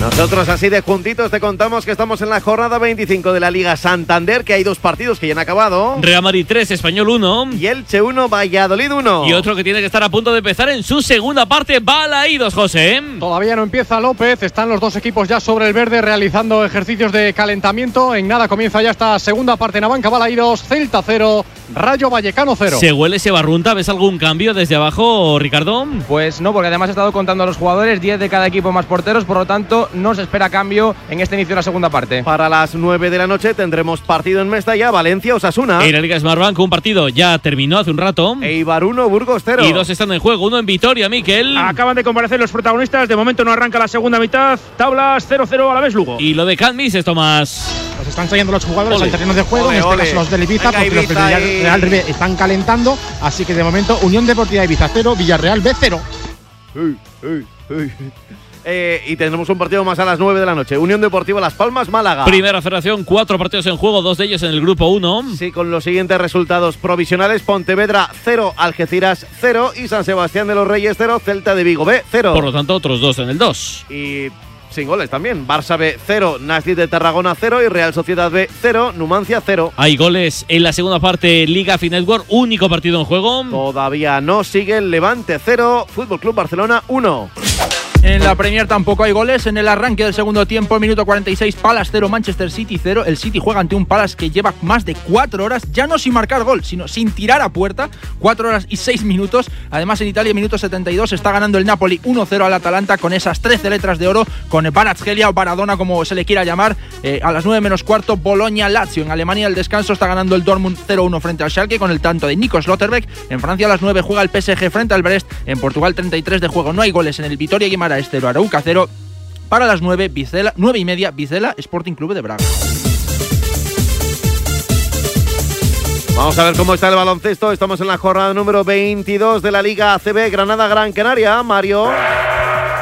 Nosotros así de juntitos te contamos que estamos en la jornada 25 de la Liga Santander, que hay dos partidos que ya han acabado. Real Madrid 3, Español 1. Y Elche 1, Valladolid 1. Y otro que tiene que estar a punto de empezar en su segunda parte, Balaídos, José. Todavía no empieza López, están los dos equipos ya sobre el verde realizando ejercicios de calentamiento. En nada comienza ya esta segunda parte en Abanca Balaídos, Celta 0, Rayo Vallecano 0. ¿Se huele, se barrunta? ¿Ves algún cambio desde abajo, Ricardo? Pues no, porque además he estado contando a los jugadores, 10 de cada equipo más porteros, por lo tanto no se espera cambio en este inicio de la segunda parte. Para las 9 de la noche tendremos partido en Mestalla, Valencia, Osasuna. En la Liga Smartbank un partido ya terminó hace un rato. Eibar 1, Burgos 0. Y dos están en juego, uno en Vitoria, Miquel. Acaban de comparecer los protagonistas, de momento no arranca la segunda mitad, tablas 0-0 a la vez Lugo. Y lo de Canmis, Tomás. Pues están saliendo los jugadores Ole. al terreno de juego, Ole, en este ole. caso los del Ibiza, Venga, porque los Ibiza del ahí. Villarreal B están calentando, así que de momento Unión Deportiva Ibiza 0, Villarreal B 0. Ey, ey, ey. Eh, y tendremos un partido más a las 9 de la noche. Unión Deportiva Las Palmas, Málaga. Primera federación, cuatro partidos en juego, dos de ellos en el grupo 1. Sí, con los siguientes resultados provisionales: Pontevedra 0, Algeciras 0 y San Sebastián de los Reyes 0, Celta de Vigo B 0. Por lo tanto, otros dos en el 2. Y sin goles también. Barça B 0, Nastic de Tarragona 0 y Real Sociedad B 0, Numancia 0. Hay goles en la segunda parte, Liga Finetwork, único partido en juego. Todavía no sigue el Levante 0, Fútbol Club Barcelona 1. En la Premier tampoco hay goles. En el arranque del segundo tiempo, minuto 46, Palace 0, Manchester City 0. El City juega ante un Palace que lleva más de 4 horas, ya no sin marcar gol, sino sin tirar a puerta. 4 horas y 6 minutos. Además, en Italia, minuto 72, está ganando el Napoli 1-0 al Atalanta con esas 13 letras de oro, con Barazgelia o Baradona, como se le quiera llamar. Eh, a las 9 menos cuarto, Boloña-Lazio. En Alemania, el descanso está ganando el Dortmund 0-1 frente al Schalke con el tanto de Nico Slotterbeck. En Francia, a las 9 juega el PSG frente al Brest. En Portugal, 33 de juego. No hay goles en el Vitoria Guimaraes 0, Arauca 0. Para las 9, Vicela, 9 y media, Vicela Sporting Club de Braga. Vamos a ver cómo está el baloncesto. Estamos en la jornada número 22 de la Liga ACB Granada Gran Canaria. Mario.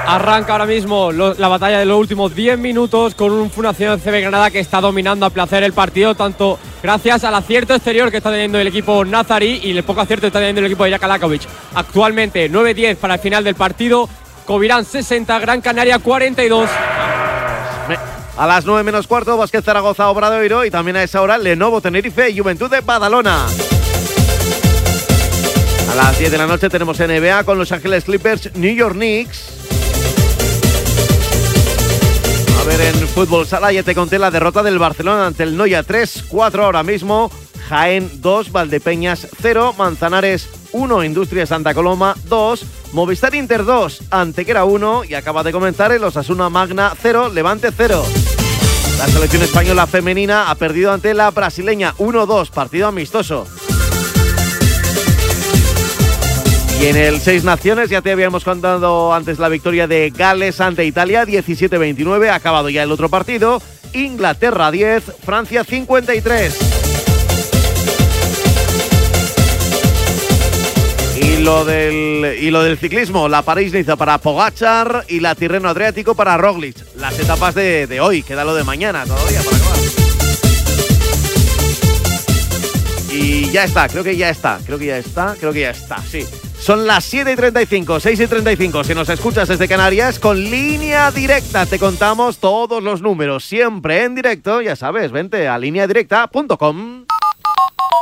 Arranca ahora mismo lo- la batalla de los últimos 10 minutos con un Fundación CB Granada que está dominando a placer el partido, tanto gracias al acierto exterior que está teniendo el equipo Nazari y el poco acierto que está teniendo el equipo de Jakalakovic. Actualmente 9-10 para el final del partido, Covirán 60, Gran Canaria 42. A las 9 menos cuarto, Vázquez Zaragoza Obradoiro y también a esa hora Lenovo Tenerife y Juventud de Badalona. A las 10 de la noche tenemos NBA con Los Ángeles Clippers, New York Knicks. A ver, en fútbol sala ya te conté la derrota del Barcelona ante el Noya 3-4 ahora mismo. Jaén 2, Valdepeñas 0, Manzanares 1, Industria Santa Coloma 2, Movistar Inter 2, Antequera 1 y acaba de comentar el Osasuna Magna 0, Levante 0. La selección española femenina ha perdido ante la brasileña 1-2, partido amistoso. Y en el Seis Naciones ya te habíamos contado antes la victoria de Gales ante Italia 17-29, ha acabado ya el otro partido, Inglaterra 10, Francia 53. Y lo del, y lo del ciclismo, la París-Niza para Pogachar y la Tirreno Adriático para Roglic. Las etapas de, de hoy, queda lo de mañana todavía para acabar. Y ya está, creo que ya está, creo que ya está, creo que ya está, sí. Son las 7 y 35, 6 y 35. Si nos escuchas desde Canarias, con línea directa te contamos todos los números, siempre en directo. Ya sabes, vente a lineadirecta.com.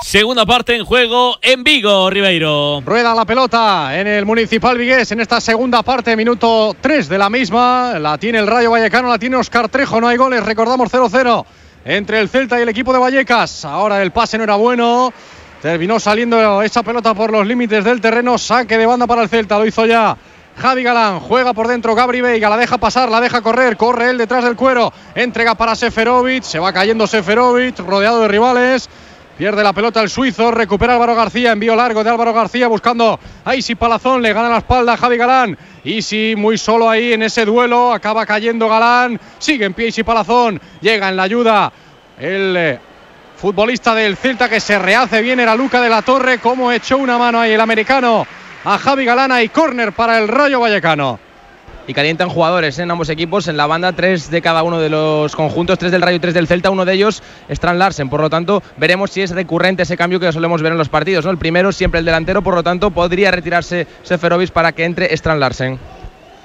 Segunda parte en juego en Vigo, Ribeiro. Rueda la pelota en el Municipal Vigués en esta segunda parte, minuto 3 de la misma. La tiene el Rayo Vallecano, la tiene Oscar Trejo, no hay goles, recordamos 0-0 entre el Celta y el equipo de Vallecas. Ahora el pase no era bueno. Terminó saliendo esa pelota por los límites del terreno. Saque de banda para el Celta. Lo hizo ya Javi Galán. Juega por dentro Gabri Veiga. La deja pasar, la deja correr. Corre él detrás del cuero. Entrega para Seferovic. Se va cayendo Seferovic. Rodeado de rivales. Pierde la pelota el suizo, recupera Álvaro García, envío largo de Álvaro García buscando a Isi Palazón, le gana la espalda a Javi Galán. Isi muy solo ahí en ese duelo, acaba cayendo Galán, sigue en pie Isi Palazón, llega en la ayuda el eh, futbolista del Celta que se rehace bien, era Luca de la Torre, como echó una mano ahí el americano a Javi Galán y córner para el Rayo Vallecano y calientan jugadores en ambos equipos. En la banda, tres de cada uno de los conjuntos, tres del Rayo y tres del Celta. Uno de ellos, Strand Larsen. Por lo tanto, veremos si es recurrente ese cambio que solemos ver en los partidos. ¿no? El primero, siempre el delantero. Por lo tanto, podría retirarse Seferovic para que entre Strand Larsen.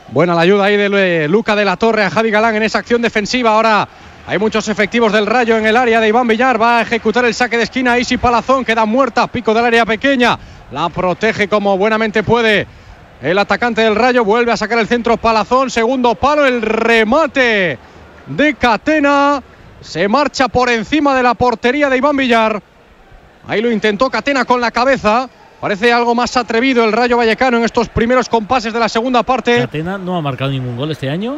Buena la ayuda ahí de eh, Luca de la Torre a Javi Galán en esa acción defensiva. Ahora hay muchos efectivos del Rayo en el área de Iván Villar. Va a ejecutar el saque de esquina. Isi Palazón queda muerta. Pico del área pequeña. La protege como buenamente puede el atacante del Rayo vuelve a sacar el centro Palazón. Segundo palo, el remate de Catena. Se marcha por encima de la portería de Iván Villar. Ahí lo intentó Catena con la cabeza. Parece algo más atrevido el Rayo Vallecano en estos primeros compases de la segunda parte. Catena no ha marcado ningún gol este año.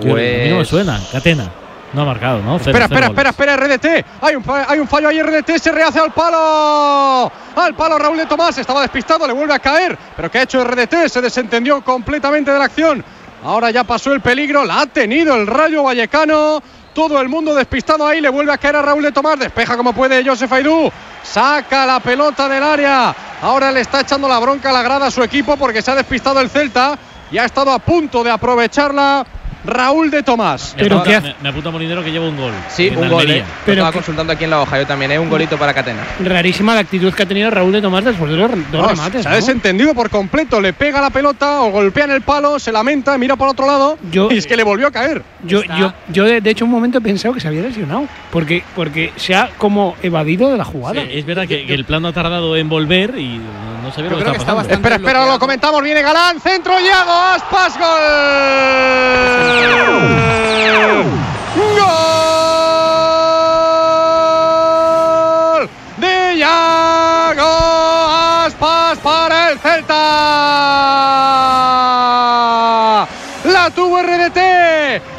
Pues... A mí no me suena, Catena. No ha marcado, ¿no? espera, espera, espera, espera, RDT. Hay un, hay un fallo ahí, RDT. Se rehace al palo. Al palo Raúl de Tomás. Estaba despistado, le vuelve a caer. Pero ¿qué ha hecho RDT? Se desentendió completamente de la acción. Ahora ya pasó el peligro. La ha tenido el Rayo Vallecano. Todo el mundo despistado ahí. Le vuelve a caer a Raúl de Tomás. Despeja como puede Josef Aidú. Saca la pelota del área. Ahora le está echando la bronca a la grada a su equipo porque se ha despistado el Celta y ha estado a punto de aprovecharla Raúl de Tomás. Pero me, me, me, apunta Molinero que lleva un gol. Sí, un gol. Eh. Pero estaba consultando aquí en la hoja yo también, ¿eh? un golito para Catena. Rarísima la actitud que ha tenido Raúl de Tomás después de los dos no, remates. Se ha desentendido por completo. Le pega la pelota o golpea en el palo, se lamenta, mira por otro lado yo, y es que le volvió a caer. Yo, yo, yo de, de, hecho, un momento he pensado que se había lesionado porque, porque se ha como evadido de la jugada. Sí, es verdad que, que, el plano ha tardado en volver y no sabía lo que, que estaba pasando. Espera, espera, lo comentamos. Viene Galán, centro, Yago, Aspas, gol. ¡Gol! De Yago Aspas para el Celta. La tuvo RDT.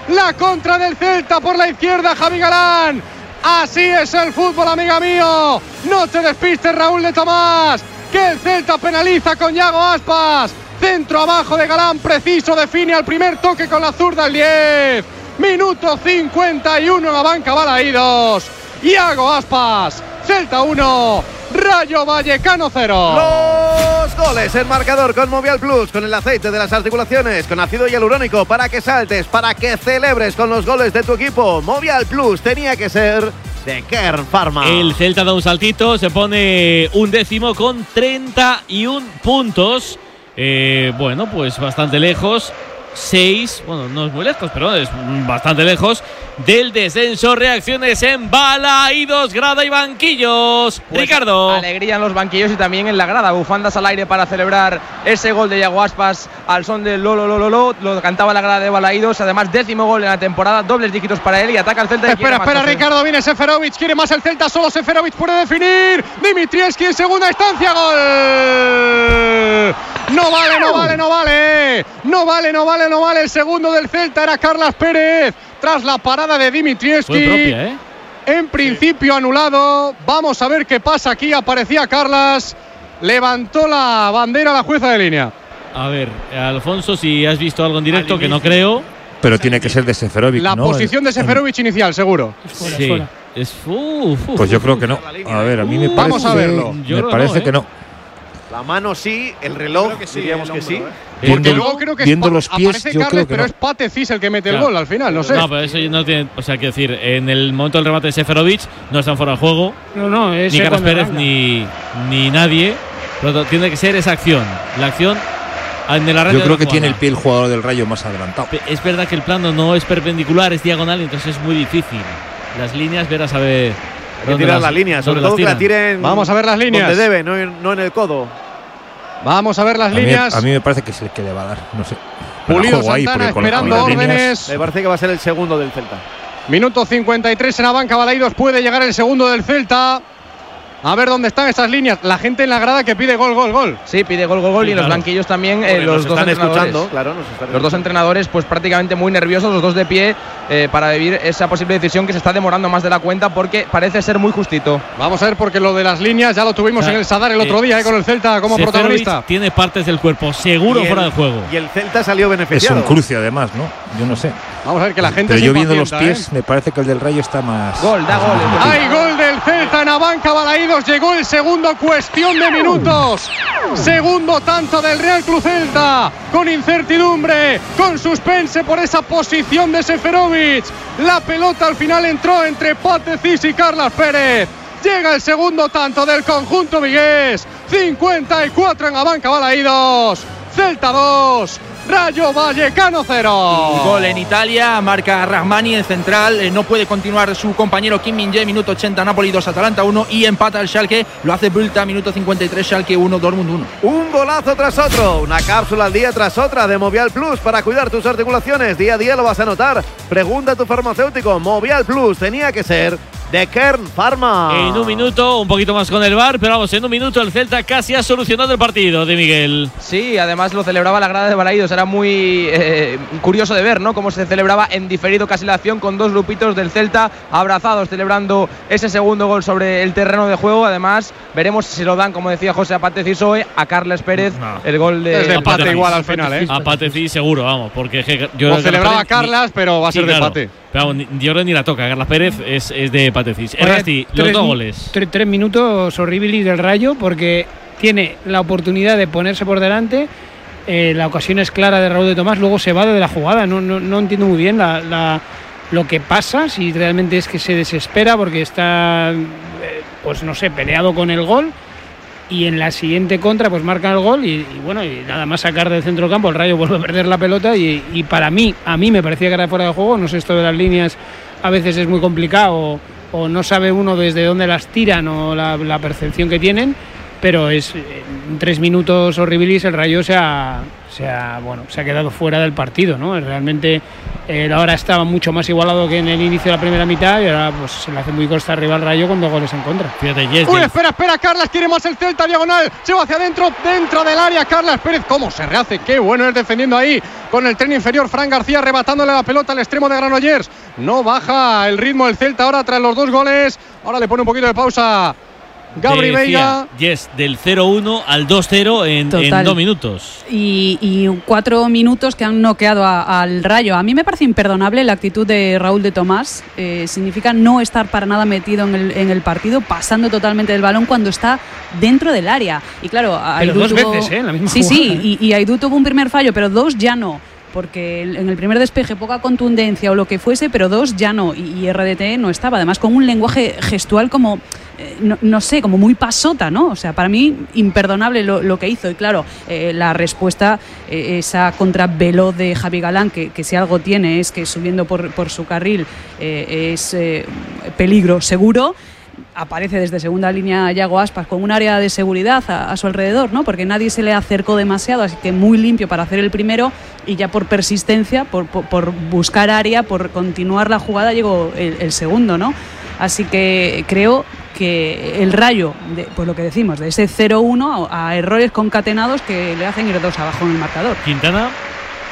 La contra del Celta por la izquierda, Javi Galán. Así es el fútbol, amiga mío. No te despistes, Raúl de Tomás. Que el Celta penaliza con Yago Aspas. Centro abajo de Galán, preciso, define al primer toque con la zurda el 10. Minuto 51 en la banca Balaídos. Iago Aspas, Celta 1, Rayo Vallecano 0. Los goles, el marcador con Movial Plus, con el aceite de las articulaciones, con ácido hialurónico para que saltes, para que celebres con los goles de tu equipo. Movial Plus tenía que ser de Kern Pharma. El Celta da un saltito, se pone un décimo con 31 puntos. Eh, bueno, pues bastante lejos 6, bueno, no es muy lejos, pero es bastante lejos del descenso. Reacciones en balaídos, grada y banquillos. Pues Ricardo. Alegría en los banquillos y también en la grada. Bufandas al aire para celebrar ese gol de Yago Aspas al son del Lolo Lolo Lolo. Lo cantaba la grada de Balaídos. Además, décimo gol en la temporada. Dobles dígitos para él y ataca al Celta. Espera, más espera. Ricardo, viene Seferovic, quiere más el Celta, solo Seferovic puede definir. Dimitrieski en segunda instancia, gol. No vale, no vale, no vale. No vale, no vale, no vale. El segundo del Celta era Carlas Pérez tras la parada de propia, ¿eh? En principio anulado. Vamos a ver qué pasa aquí. Aparecía Carlas. Levantó la bandera la jueza de línea. A ver, Alfonso, si has visto algo en directo, que no creo. Pero tiene que ser de Seferovic, La ¿no? posición de Seferovic inicial, seguro. sí. Es, Pues yo creo que no. A ver, a mí me parece, Vamos a verlo. Me parece no, ¿eh? que no. La mano sí, el reloj diríamos que sí. Porque Viendo- luego creo que es viendo los pies, aparece yo Carles, creo que pero no. es Patecis el que mete el Claro. gol al final, no sé. No, pero eso no tiene. O sea, quiero decir, en el momento del remate de Seferovic no están fuera de juego. No, no, es ni Carlos Pérez ni, ni nadie. Tanto, tiene que ser esa acción. La acción en el arranque Yo creo que tiene el pie el jugador del Rayo más adelantado. Es verdad que el plano no es perpendicular, es diagonal, entonces es muy difícil. Las líneas, verás a ver. Hay que tirar la línea, sobre todo que las la tiran. tiren Vamos a ver las líneas. donde debe, no en, no en el codo. Vamos a ver las A mí, líneas. a mí me parece que es el que le va a dar, no sé. Pulido ahí, Santana con esperando las órdenes. Me parece que va a ser el segundo del Celta. Minuto 53 en la banca Balaidos. Puede llegar el segundo del Celta. A ver dónde están esas líneas. La gente en la grada que pide gol, gol, gol. Sí, pide gol, gol, gol. Sí, y los claro. banquillos también eh, los nos dos están entrenadores. escuchando, claro, nos están Los dos entrenadores, pues prácticamente muy nerviosos, los dos de pie, eh, para vivir esa posible decisión que se está demorando más de la cuenta porque parece ser muy justito. Vamos a ver porque lo de las líneas ya lo tuvimos O sea, en el Sadar el otro eh, día eh, con el Celta como Seferovic protagonista. Tiene partes del cuerpo seguro el- fuera de juego. Y el Celta salió Es beneficiado. un cruce además, ¿no? Yo no sé. Vamos a ver que la gente Pero yo viendo los pies, ¿eh? me parece que el del Rayo está más. Gol, da gol. Hay gol del Celta en la banca Balaídos. Llegó el segundo, cuestión de minutos. Segundo tanto del Real Club Celta. Con incertidumbre, con suspense por esa posición de Seferovic. La pelota al final entró entre Patecis y Carlas Pérez. Llega el segundo tanto del conjunto vigués. 54 en la banca Balaídos. Celta 2, Rayo Vallecano 0. Gol en Italia, marca Rahmani en central, eh, no puede continuar su compañero Kim Min-jae, minuto 80, Napoli 2, Atalanta 1 y empata el Schalke, lo hace Bulta, minuto 53, Schalke 1, Dortmund 1. Un golazo tras otro, una cápsula al día tras otra de Movial Plus para cuidar tus articulaciones. Día a día lo vas a notar. Pregunta a tu farmacéutico. Movial Plus tenía que ser de Kern Pharma. En un minuto, un poquito más con el bar, pero vamos, en un minuto el Celta casi ha solucionado el partido de Miguel. Sí, además lo celebraba la grada de Balaídos. Era muy eh, curioso de ver, ¿no? Cómo se celebraba en diferido casi la acción con dos grupitos del Celta abrazados celebrando ese segundo gol sobre el terreno de juego. Además, veremos si se lo dan, como decía José Apate Cisoe, a Carles Pérez No. el gol de. Es de empate igual al final, ¿eh? A Pate sí, seguro, vamos, porque yo Lo celebraba Carlas pero va a Sí, ser de claro. empate. Pero vamos, ni- la toca. Carlas Pérez es, es de Patecis. Errasti, los tres dos goles. tre- tres minutos horribles del Rayo porque tiene la oportunidad de ponerse por delante. eh, la ocasión es clara de Raúl de Tomás, luego se va de la jugada. No, no, no entiendo muy bien la, la- lo que pasa, si realmente es que se desespera porque está, eh, pues no sé, peleado con el gol. Y en la siguiente contra, pues marca el gol y, bueno, y nada más sacar del centro del campo, el Rayo vuelve a perder la pelota. Y, y para mí, a mí me parecía que era fuera de juego. No sé, esto de las líneas a veces es muy complicado o, no sabe uno desde dónde las tiran o la percepción que tienen. Pero es eh, en tres minutos horribilis el Rayo se ha, se ha, bueno, se ha quedado fuera del partido. ¿no? Realmente eh, ahora estaba mucho más igualado que en el inicio de la primera mitad y ahora pues, se le hace muy costa arriba al Rayo con dos goles en contra. Fíjate, Yes, Uy, espera, espera, Carlas quiere más el Celta diagonal. Se va hacia adentro, dentro del área. Carlas Pérez, ¿cómo se rehace? Qué bueno es defendiendo ahí con el tren inferior. Fran García arrebatándole la pelota al extremo de Granollers. No baja el ritmo del Celta ahora tras los dos goles. Ahora le pone un poquito de pausa Gabri Veiga. Yes, del 0-1 al 2-0 en, dos minutos. y, y cuatro minutos que han noqueado a- al Rayo. A mí me parece imperdonable la actitud de Raúl de Tomás. Eh, significa no estar para nada metido en el, en el partido, pasando totalmente el balón cuando está dentro del área. Y claro, Aidú dos tuvo- veces, ¿eh? En la misma Sí, jugada, sí, ¿eh? y, y Aidú tuvo un primer fallo, pero dos ya no. Porque en el primer despeje poca contundencia o lo que fuese, pero dos ya no. Y, y RDT no estaba. Además, con un lenguaje gestual como eh, no, no sé, como muy pasota, ¿no? O sea, para mí imperdonable lo, lo que hizo. Y claro, eh, la respuesta, eh, esa contra veloz de Javi Galán, que, que si algo tiene es que subiendo por, por su carril eh, es peligro seguro. Aparece desde segunda línea Yago Aspas con un área de seguridad a, su alrededor, ¿no? Porque nadie se le acercó demasiado, así que muy limpio para hacer el primero y ya por persistencia, por, por- buscar área, por continuar la jugada, llegó el segundo, ¿no? Así que creo que el rayo, de, pues lo que decimos, de ese 0-1 a, a errores concatenados que le hacen ir dos abajo en el marcador. Quintana.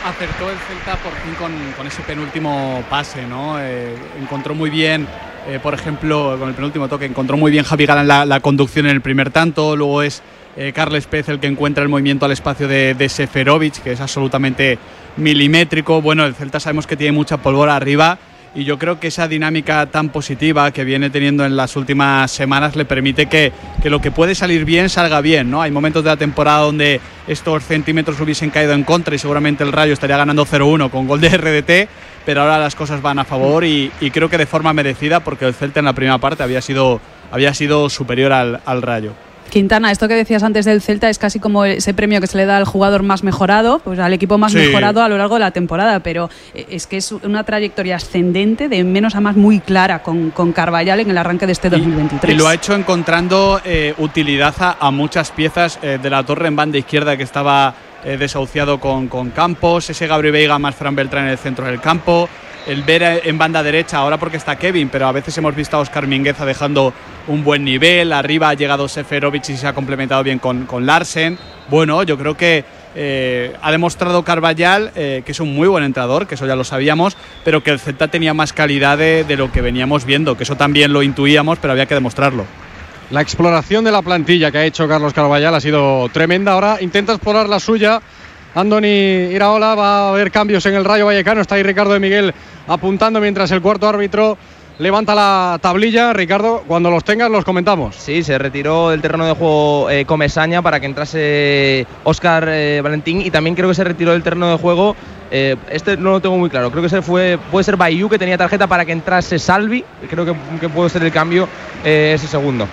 Acertó el Celta por fin con, con ese penúltimo pase, ¿no? Eh, encontró muy bien, eh, por ejemplo, con el penúltimo toque, encontró muy bien Javi Galán la, la conducción en el primer tanto, luego es eh, Carles Pez el que encuentra el movimiento al espacio de, de Seferovic, que es absolutamente milimétrico. Bueno, el Celta sabemos que tiene mucha pólvora arriba y yo creo que esa dinámica tan positiva que viene teniendo en las últimas semanas le permite que, que lo que puede salir bien salga bien, ¿no? Hay momentos de la temporada donde estos centímetros hubiesen caído en contra y seguramente el Rayo estaría ganando 0-1 con gol de RDT, pero ahora las cosas van a favor y, y creo que de forma merecida porque el Celta en la primera parte había sido, había sido superior al, al Rayo. Quintana, esto que decías antes del Celta es casi como ese premio que se le da al jugador más mejorado, pues al equipo más Sí. mejorado a lo largo de la temporada, pero eh, es que es una trayectoria ascendente de menos a más muy clara con, con Carvallal en el arranque de este 2023. Y lo ha hecho encontrando eh, utilidad a, a muchas piezas eh, de la torre en banda izquierda que estaba eh, desahuciado con, con Campos, ese Gabriel Veiga más Fran Beltrán en el centro del campo, el Vera en banda derecha, ahora porque está Kevin, pero a veces hemos visto a Oscar Mingueza dejando un buen nivel, arriba ha llegado Seferovic y se ha complementado bien con, con Larsen. Bueno, yo creo que eh, ha demostrado Carvallal eh, que es un muy buen entrenador, que eso ya lo sabíamos, pero que el Celta tenía más calidad de, de lo que veníamos viendo, que eso también lo intuíamos, pero había que demostrarlo. La exploración de la plantilla que ha hecho Carlos Carballal ha sido tremenda. Ahora intenta explorar la suya. Andoni Iraola va a haber cambios en el Rayo Vallecano. Está ahí Ricardo de Miguel apuntando mientras el cuarto árbitro levanta la tablilla. Ricardo, cuando los tengas los comentamos. Sí, se retiró del terreno de juego eh, Comesaña para que entrase Oscar Valentín y también creo que se retiró del terreno de juego. eh, este no lo tengo muy claro. Creo que se fue, puede ser Bayou que tenía tarjeta para que entrase Salvi. Creo que, que puede ser el cambio eh, ese segundo.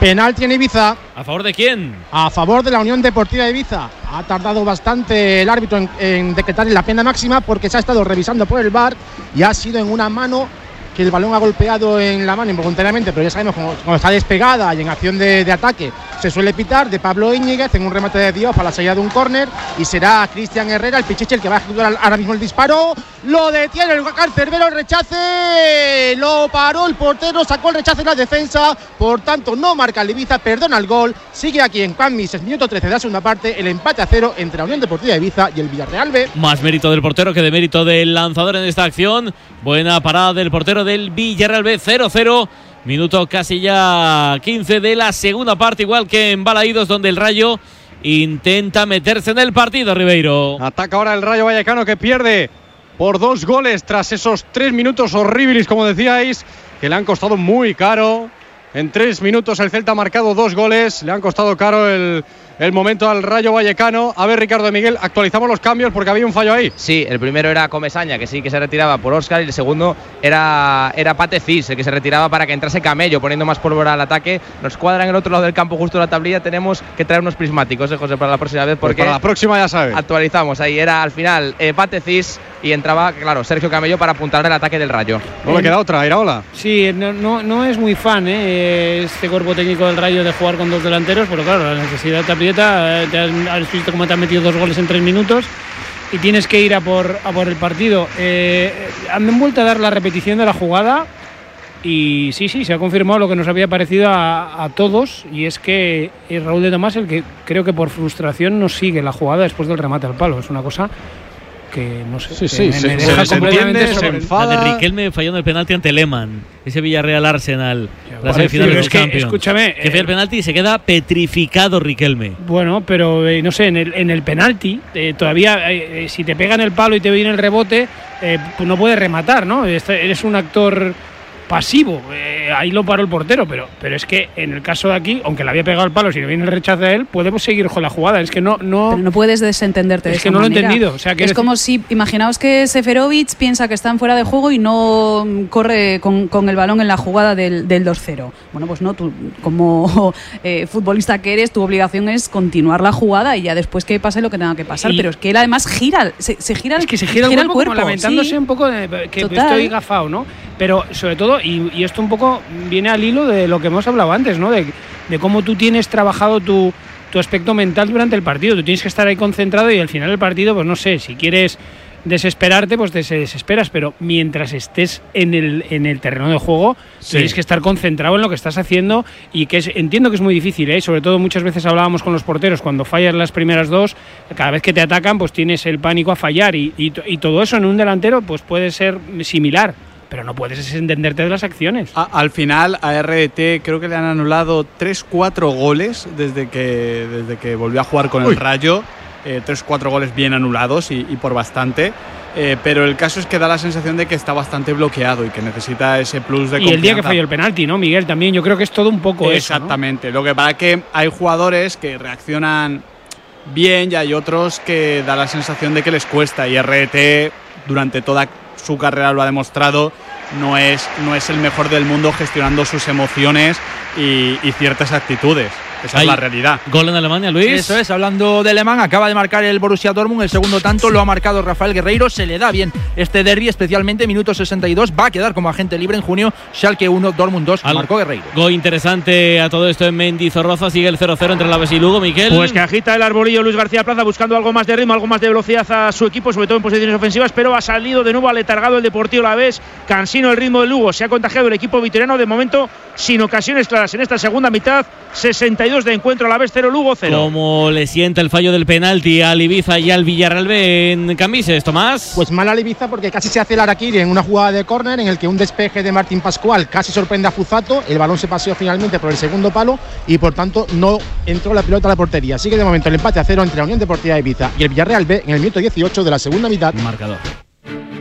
Penal tiene Ibiza. ¿A favor de quién? A favor de la Unión Deportiva de Ibiza. Ha tardado bastante el árbitro en, en decretar la pena máxima porque se ha estado revisando por el bar y ha sido en una mano que el balón ha golpeado en la mano involuntariamente, pero ya sabemos cuando está despegada y en acción de, ataque se suele pitar de Pablo Íñiguez en un remate de Dios para la salida de un córner y será Cristian Herrera el pichiche el que va a ejecutar ahora mismo el disparo. Lo detiene el cancerbero, el rechace, lo paró el portero, sacó el rechace en la defensa, por tanto no marca el Ibiza, perdona el gol, sigue aquí en Juan Mises, minuto 13 de la segunda parte, el empate a cero entre la Unión Deportiva de Ibiza y el Villarreal B. Más mérito del portero que de mérito del lanzador en esta acción. Buena parada del portero del Villarreal B 0-0. Minuto casi ya 15 de la segunda parte, igual que en Balaídos, donde el Rayo intenta meterse en el partido, Ribeiro. Ataca ahora el Rayo Vallecano que pierde por dos goles tras esos tres minutos horribles, como decíais, que le han costado muy caro. En tres minutos el Celta ha marcado dos goles, le han costado caro el, el momento al Rayo Vallecano. A ver, Ricardo Miguel, actualizamos los cambios porque había un fallo ahí. Sí, el primero era Comesaña, que sí que se retiraba por Oscar, y el segundo era, era Pate Cis, el que se retiraba para que entrase Camello, poniendo más pólvora al ataque. Nos cuadra en el otro lado del campo, justo la tablilla. Tenemos que traer unos prismáticos, ¿eh, José, para la próxima vez, Pues porque para la próxima ya sabes. actualizamos. Ahí era al final eh, Pate Cis y entraba, claro, Sergio Camello para apuntar el ataque del Rayo. No le queda otra, Iraola. Sí, no, no, no es muy fan ¿eh? este cuerpo técnico del Rayo de jugar con dos delanteros, pero claro, la necesidad te eh, Te has, has visto cómo te han metido dos goles en tres minutos y tienes que ir a por, a por el partido. Eh, han vuelto a dar la repetición de la jugada y sí, sí, se ha confirmado lo que nos había parecido a, a todos y es que es Raúl de Tomás el que creo que por frustración no sigue la jugada después del remate al palo. Es una cosa que no sé. Sí, que sí, me- se- me se deja desentiende, completamente se sobre- enfada. La de Riquelme fallando el penalti ante Lehmann. Ese Villarreal Arsenal. La semifinal de es que, Champions. escúchame, Que falla el penalti y se queda petrificado Riquelme. Bueno, pero eh, no sé, en el, en el penalti, eh, todavía eh, eh, si te pegan el palo y te viene el rebote, eh, pues no puedes rematar, ¿no? Este- Eres un actor pasivo. Eh, ahí lo paró el portero, pero, pero es que en el caso de aquí, aunque le había pegado el palo, si no viene el rechazo de él, podemos seguir con la jugada. Es que no. no Pero no puedes desentenderte de Es que esa no lo he entendido, o sea, quiero es decir- como si, imaginaos que Seferovic piensa que están fuera de juego y no corre con, con el balón en la jugada del, del 2-0. Bueno, pues no, tú como [laughs] eh, futbolista que eres, tu obligación es continuar la jugada y ya después que pase lo que tenga que pasar. Y- Pero es que él además gira, se, se gira, Es que se gira, el, cuerpo, como lamentándose sí. un poco de que Total. estoy gafado, ¿no? Pero sobre todo, y, y esto un poco viene al hilo de lo que hemos hablado antes, ¿no? De, de cómo tú tienes trabajado tu, tu aspecto mental durante el partido. Tú tienes que estar ahí concentrado y al final del partido, pues no sé, si quieres desesperarte, pues te desesperas, pero mientras estés en el, en el terreno de juego, Sí. tienes que estar concentrado en lo que estás haciendo y que es, entiendo que es muy difícil, ¿eh? sobre todo muchas veces hablábamos con los porteros, cuando fallas las primeras dos, cada vez que te atacan, pues tienes el pánico a fallar y, y todo eso en un delantero pues puede ser similar, pero no puedes desentenderte de las acciones. A- al final a RDT creo que le han anulado 3-4 goles desde que, desde que volvió a jugar con Uy. el Rayo. 3-4 goles bien anulados y, y por bastante. Eh, pero el caso es que da la sensación de que está bastante bloqueado y que necesita ese plus de Y el día que confianza. falló el penalti, ¿no, Miguel? También yo creo que es todo un poco eso. ¿no? Exactamente. Lo que pasa es que hay jugadores que reaccionan bien y hay otros que da la sensación de que les cuesta. Y RT durante toda su carrera lo ha demostrado. No es, no es el mejor del mundo gestionando sus emociones y, y ciertas actitudes. Esa Hay es la realidad. Gol en Alemania, Luis. Eso es, hablando de Alemán, acaba de marcar el Borussia Dortmund, el segundo tanto lo ha marcado Rafael Guerreiro, se le da bien este derby, especialmente minuto 62, va a quedar como agente libre en junio, Schalke 1, Dortmund 2, marcó Guerreiro. Algo interesante a todo esto en Mendizorroza. Sigue el 0-0 entre la y Lugo, Miquel. Pues que agita el arbolillo Luis García Plaza buscando algo más de ritmo, algo más de velocidad a su equipo, sobre todo en posiciones ofensivas, pero ha salido de nuevo aletargado el Deportivo La vez cansino el ritmo del Lugo, se ha contagiado el equipo vitoriano de momento sin ocasiones claras en esta segunda mitad, 62 de encuentro a la vez 0 Lugo 0. Como le sienta el fallo del penalti al Ibiza y al Villarreal B en Camises, Tomás. Pues mal a Ibiza porque casi se hace el Araquiri en una jugada de córner en el que un despeje de Martín Pascual casi sorprende a Fuzato, el balón se paseó finalmente por el segundo palo y por tanto no entró la pelota a la portería. Sigue de momento el empate a cero entre la Unión Deportiva de Ibiza y el Villarreal B en el minuto 18 de la segunda mitad. Marcador.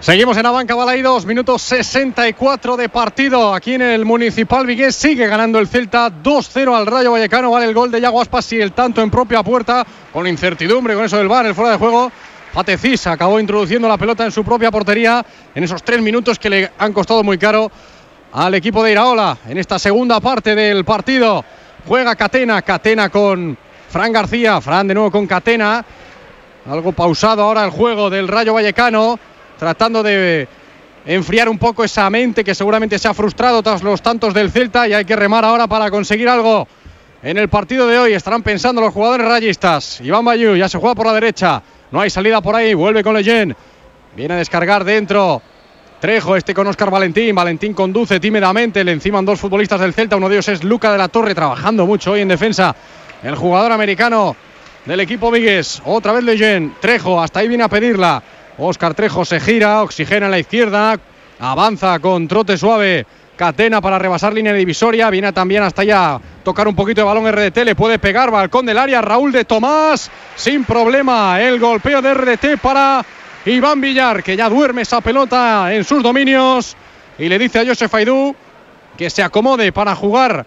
Seguimos en la banca Balaidos, minuto 64 de partido aquí en el Municipal Vigués. Sigue ganando el Celta 2-0 al Rayo Vallecano. Vale el gol de Yago Aspas y el tanto en propia puerta. Con incertidumbre, con eso del bar, el fuera de juego. Patecis acabó introduciendo la pelota en su propia portería en esos tres minutos que le han costado muy caro al equipo de Iraola en esta segunda parte del partido. Juega Catena, Catena con Fran García, Fran de nuevo con Catena. Algo pausado ahora el juego del Rayo Vallecano, tratando de enfriar un poco esa mente que seguramente se ha frustrado tras los tantos del Celta y hay que remar ahora para conseguir algo en el partido de hoy. Estarán pensando los jugadores rayistas. Iván Bayú ya se juega por la derecha, no hay salida por ahí, vuelve con Leyen. Viene a descargar dentro. Trejo, este con Oscar Valentín. Valentín conduce tímidamente. Le enciman dos futbolistas del Celta. Uno de ellos es Luca de la Torre, trabajando mucho hoy en defensa. El jugador americano del equipo Vigues. Otra vez Leyen. Trejo, hasta ahí viene a pedirla. Oscar Trejo se gira, oxigena en la izquierda. Avanza con trote suave. Catena para rebasar línea divisoria. Viene también hasta allá tocar un poquito de balón RDT. Le puede pegar. Balcón del área. Raúl de Tomás. Sin problema. El golpeo de RDT para Iván Villar, que ya duerme esa pelota en sus dominios. Y le dice a Josef Aidú que se acomode para jugar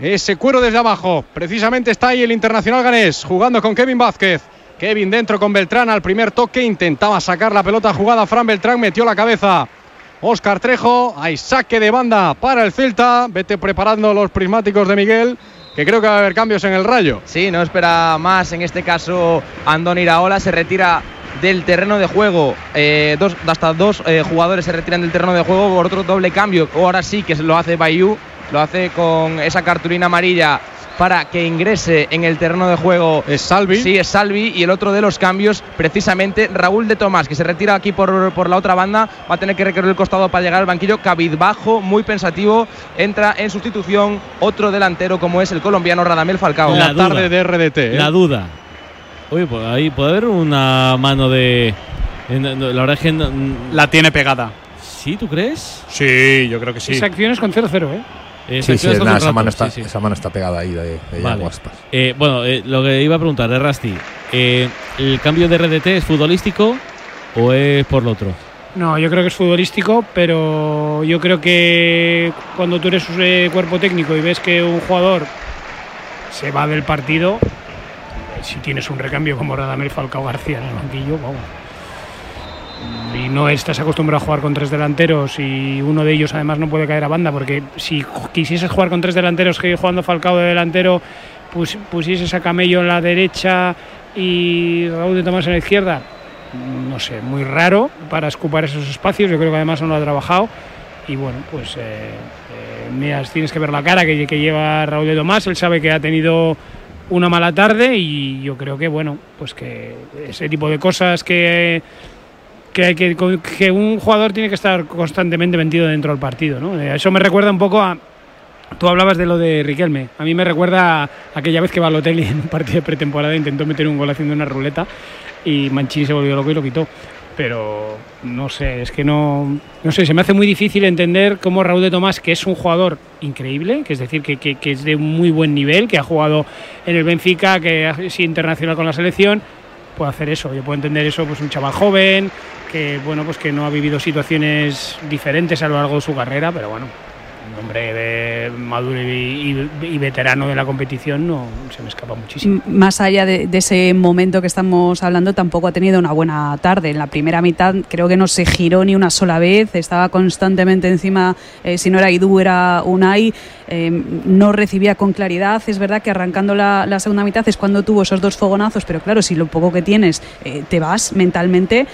ese cuero desde abajo. Precisamente está ahí el internacional ganés jugando con Kevin Vázquez. Kevin dentro con Beltrán al primer toque. Intentaba sacar la pelota jugada. Fran Beltrán metió la cabeza. Oscar Trejo. Hay saque de banda para el Celta. Vete preparando los prismáticos de Miguel. Que creo que va a haber cambios en el rayo. Sí, no espera más en este caso Andón Iraola. Se retira del terreno de juego. Eh, dos, hasta dos eh, jugadores se retiran del terreno de juego por otro doble cambio. Ahora sí que lo hace Bayou, lo hace con esa cartulina amarilla para que ingrese en el terreno de juego. Es Salvi. Sí, es Salvi. Y el otro de los cambios, precisamente Raúl de Tomás, que se retira aquí por, por la otra banda, va a tener que recorrer el costado para llegar al banquillo. Cabizbajo, muy pensativo, entra en sustitución otro delantero como es el colombiano Radamel Falcao. La, tarde de RDT. ¿eh? La duda. Oye, pues ahí puede haber una mano de. La verdad es que. no- La tiene pegada. ¿Sí, tú crees? Sí, yo creo que sí. Esa acción es con 0-0, ¿eh? Eh, Sí, sí, esa, mano está, sí, sí. esa mano está pegada ahí de, de Vale. Guaspas. Eh, bueno, eh, lo que iba a preguntar de Rasti, eh, ¿el cambio de RDT es futbolístico o es por lo otro? No, yo creo que es futbolístico, pero yo creo que cuando tú eres cuerpo técnico y ves que un jugador se va del partido, si tienes un recambio como Radamel Falcao García en el banquillo, vamos. No estás acostumbrado a jugar con tres delanteros y uno de ellos además no puede caer a banda, porque si quisieses jugar con tres delanteros que jugando Falcao de delantero, pues pusieses a Camello en la derecha y Raúl de Tomás en la izquierda, no sé, muy raro para escupar esos espacios. Yo creo que además no lo ha trabajado. Y bueno, pues eh, eh, tienes que ver la cara que, que lleva Raúl de Tomás. Él sabe que ha tenido una mala tarde y yo creo que, bueno, pues que ese tipo de cosas que, que, un jugador tiene que estar constantemente metido dentro del partido. ¿no? Eh, Eso me recuerda un poco a, Tú hablabas de lo de Riquelme. A mí me recuerda a aquella vez que Balotelli en un partido de pretemporada intentó meter un gol haciendo una ruleta y Mancini se volvió loco y lo quitó. Pero no sé, es que no, no sé, se me hace muy difícil entender cómo Raúl de Tomás, que es un jugador increíble, que es decir, que, es de muy buen nivel, que ha jugado en el Benfica, que sido internacional con la selección, puede hacer eso. Yo puedo entender eso, pues un chaval joven, que bueno, pues que no ha vivido situaciones diferentes a lo largo de su carrera, pero bueno, un hombre de maduro y, y- y veterano de la competición no se me escapa muchísimo. Más allá de, de ese momento que estamos hablando, tampoco ha tenido una buena tarde. En la primera mitad creo que no se giró ni una sola vez, estaba constantemente encima, eh, si no era Idu era Unai, eh, no recibía con claridad. Es verdad que arrancando la, la segunda mitad es cuando tuvo esos dos fogonazos, pero claro, si lo poco que tienes eh, te vas mentalmente.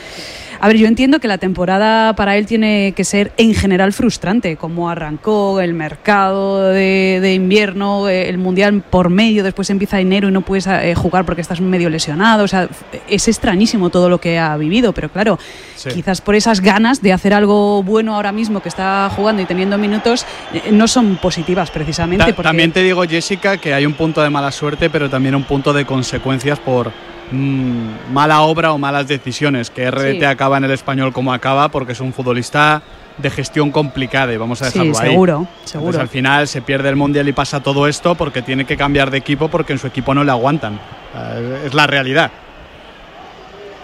A ver, yo entiendo que la temporada para él tiene que ser en general frustrante, como arrancó el mercado de, de invierno, eh, el mundial por medio, después empieza enero y no puedes eh, jugar porque estás medio lesionado. O sea, es extrañísimo todo lo que ha vivido, pero claro, Sí. quizás por esas ganas de hacer algo bueno ahora mismo que está jugando y teniendo minutos, eh, no son positivas precisamente. Ta- porque- También te digo, Jessica, que hay un punto de mala suerte, pero también un punto de consecuencias por mm, mala obra o malas decisiones. Que RDT Sí. acaba en el español como acaba porque es un futbolista de gestión complicada y vamos a Sí, dejarlo ahí. seguro, Entonces, seguro. al final se pierde el mundial y pasa todo esto porque tiene que cambiar de equipo porque en su equipo no le aguantan. Eh, Es la realidad.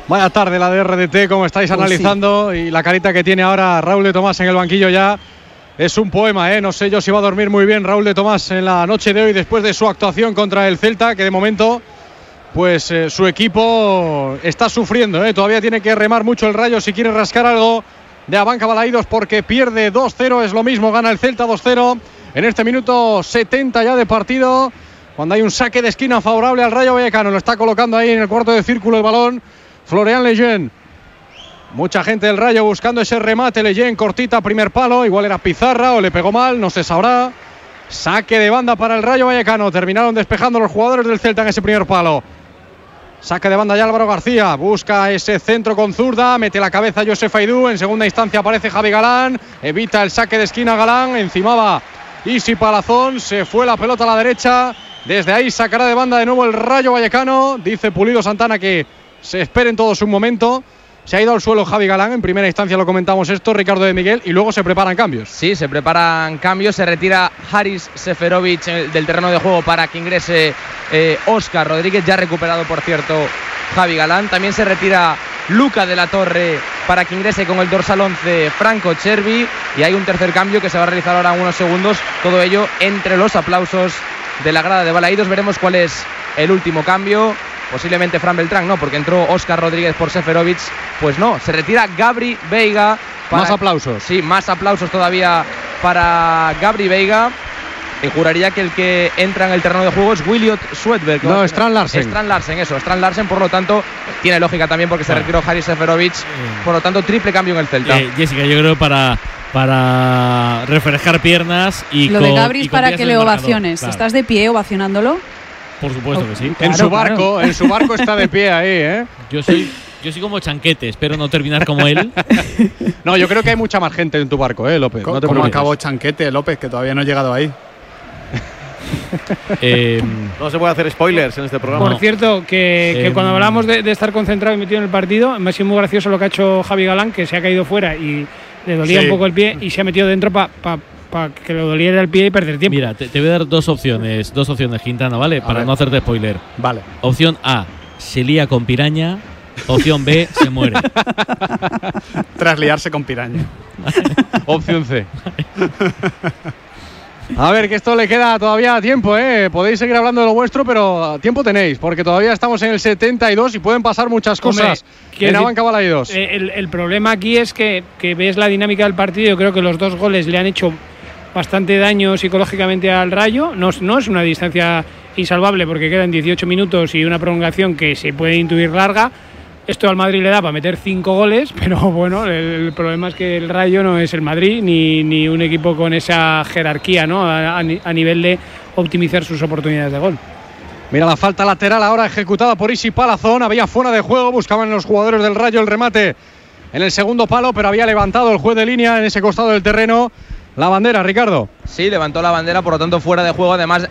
Vaya tarde la de RDT, como estáis Pues sí. analizando. Y la carita que tiene ahora Raúl de Tomás en el banquillo ya es un poema, ¿eh? No sé yo si va a dormir muy bien Raúl de Tomás en la noche de hoy después de su actuación contra el Celta, que de momento, pues eh, su equipo está sufriendo, ¿eh? Todavía tiene que remar mucho el rayo si quiere rascar algo de Abanca Balaídos porque pierde 2-0, es lo mismo, gana el Celta 2-0 en este minuto 70 ya de partido. Cuando hay un saque de esquina favorable al Rayo Vallecano, lo está colocando ahí en el cuarto de círculo el balón Florian Lejeune. Mucha gente del Rayo buscando ese remate. Lejeune cortita, primer palo. Igual era Pizarra o le pegó mal, no se sabrá. Saque de banda para el Rayo Vallecano. Terminaron despejando los jugadores del Celta en ese primer palo. Saque de banda ya Álvaro García. Busca ese centro con zurda. Mete la cabeza Josef Aidú. En segunda instancia aparece Javi Galán. Evita el saque de esquina Galán. Encimaba Isi Palazón. Se fue la pelota a la derecha. Desde ahí sacará de banda de nuevo el Rayo Vallecano. Dice Pulido Santana que se esperen todos un momento. Se ha ido al suelo Javi Galán. En primera instancia lo comentamos esto, Ricardo de Miguel. Y luego se preparan cambios. Sí, se preparan cambios. Se retira Haris Seferovic eh, del terreno de juego para que ingrese eh, Oscar Rodríguez, ya recuperado por cierto Javi Galán. También se retira Luca de la Torre para que ingrese con el dorsal 11 Franco Chervi. Y hay un tercer cambio que se va a realizar ahora en unos segundos. Todo ello entre los aplausos de la grada de Balaídos. Veremos cuál es el último cambio. Posiblemente Fran Beltrán, no, porque entró Oscar Rodríguez por Seferovic. Pues no, se retira Gabri Veiga. Más aplausos. Sí, más aplausos todavía para Gabri Veiga. Y juraría que el que entra en el terreno de juego es Williot Swedberg. No, Strand Larsen. Strand Larsen, eso. Strand Larsen, por lo tanto, tiene lógica también porque se Bueno. retiró Haris Seferovic. Por lo tanto, triple cambio en el Celta. Eh, Jessica, yo creo para para refrescar piernas y Lo con- de Gabri es para que le ovaciones. claro. ¿Estás de pie ovacionándolo? Por supuesto que sí. en Claro, su claro. barco, en su barco está de pie ahí, ¿eh? [laughs] Yo soy yo soy como chanquete, espero no terminar como él. [laughs] No, yo creo que hay mucha más gente en tu barco, ¿eh, López? Co- No te ¿Cómo acabó Chanquete, López, que todavía no ha llegado ahí? [laughs] Eh, No se puede hacer spoilers en este programa. Por cierto, que, que Em, cuando hablamos de, de estar concentrado y metido en el partido, me ha sido muy gracioso lo que ha hecho Javi Galán, que se ha caído fuera y le dolía Sí. un poco el pie y se ha metido dentro para que le doliera el pie y perder tiempo. Mira, te, te voy a dar dos opciones, dos opciones, Quintana, ¿vale? Para ver. no hacerte spoiler. Vale. Opción A, se lía con piraña. Opción B, se muere. [laughs] Tras liarse con Piraña. Opción C. A ver, que esto le queda todavía tiempo, ¿eh? Podéis seguir hablando de lo vuestro, pero tiempo tenéis, porque todavía estamos en el 72 y pueden pasar muchas Hombre, cosas quiero en Abanca Balaidos. eh, El, el problema aquí es que, que ves la dinámica del partido. Yo creo que los dos goles le han hecho bastante daño psicológicamente al Rayo. No, no es una distancia insalvable porque quedan 18 minutos y una prolongación que se puede intuir larga. Esto al Madrid le da para meter cinco goles, [laughs] pero bueno, el, problema es que el Rayo no es el Madrid ni, ni un equipo con esa jerarquía ¿no? a, a nivel de optimizar sus oportunidades de gol. Mira la falta lateral ahora ejecutada por Isi Palazón. Había fuera de juego, buscaban los jugadores del Rayo el remate en el segundo palo, pero había levantado el juez de línea en ese costado del terreno la bandera, Ricardo. Sí, levantó la bandera, por lo tanto, fuera de juego. Además,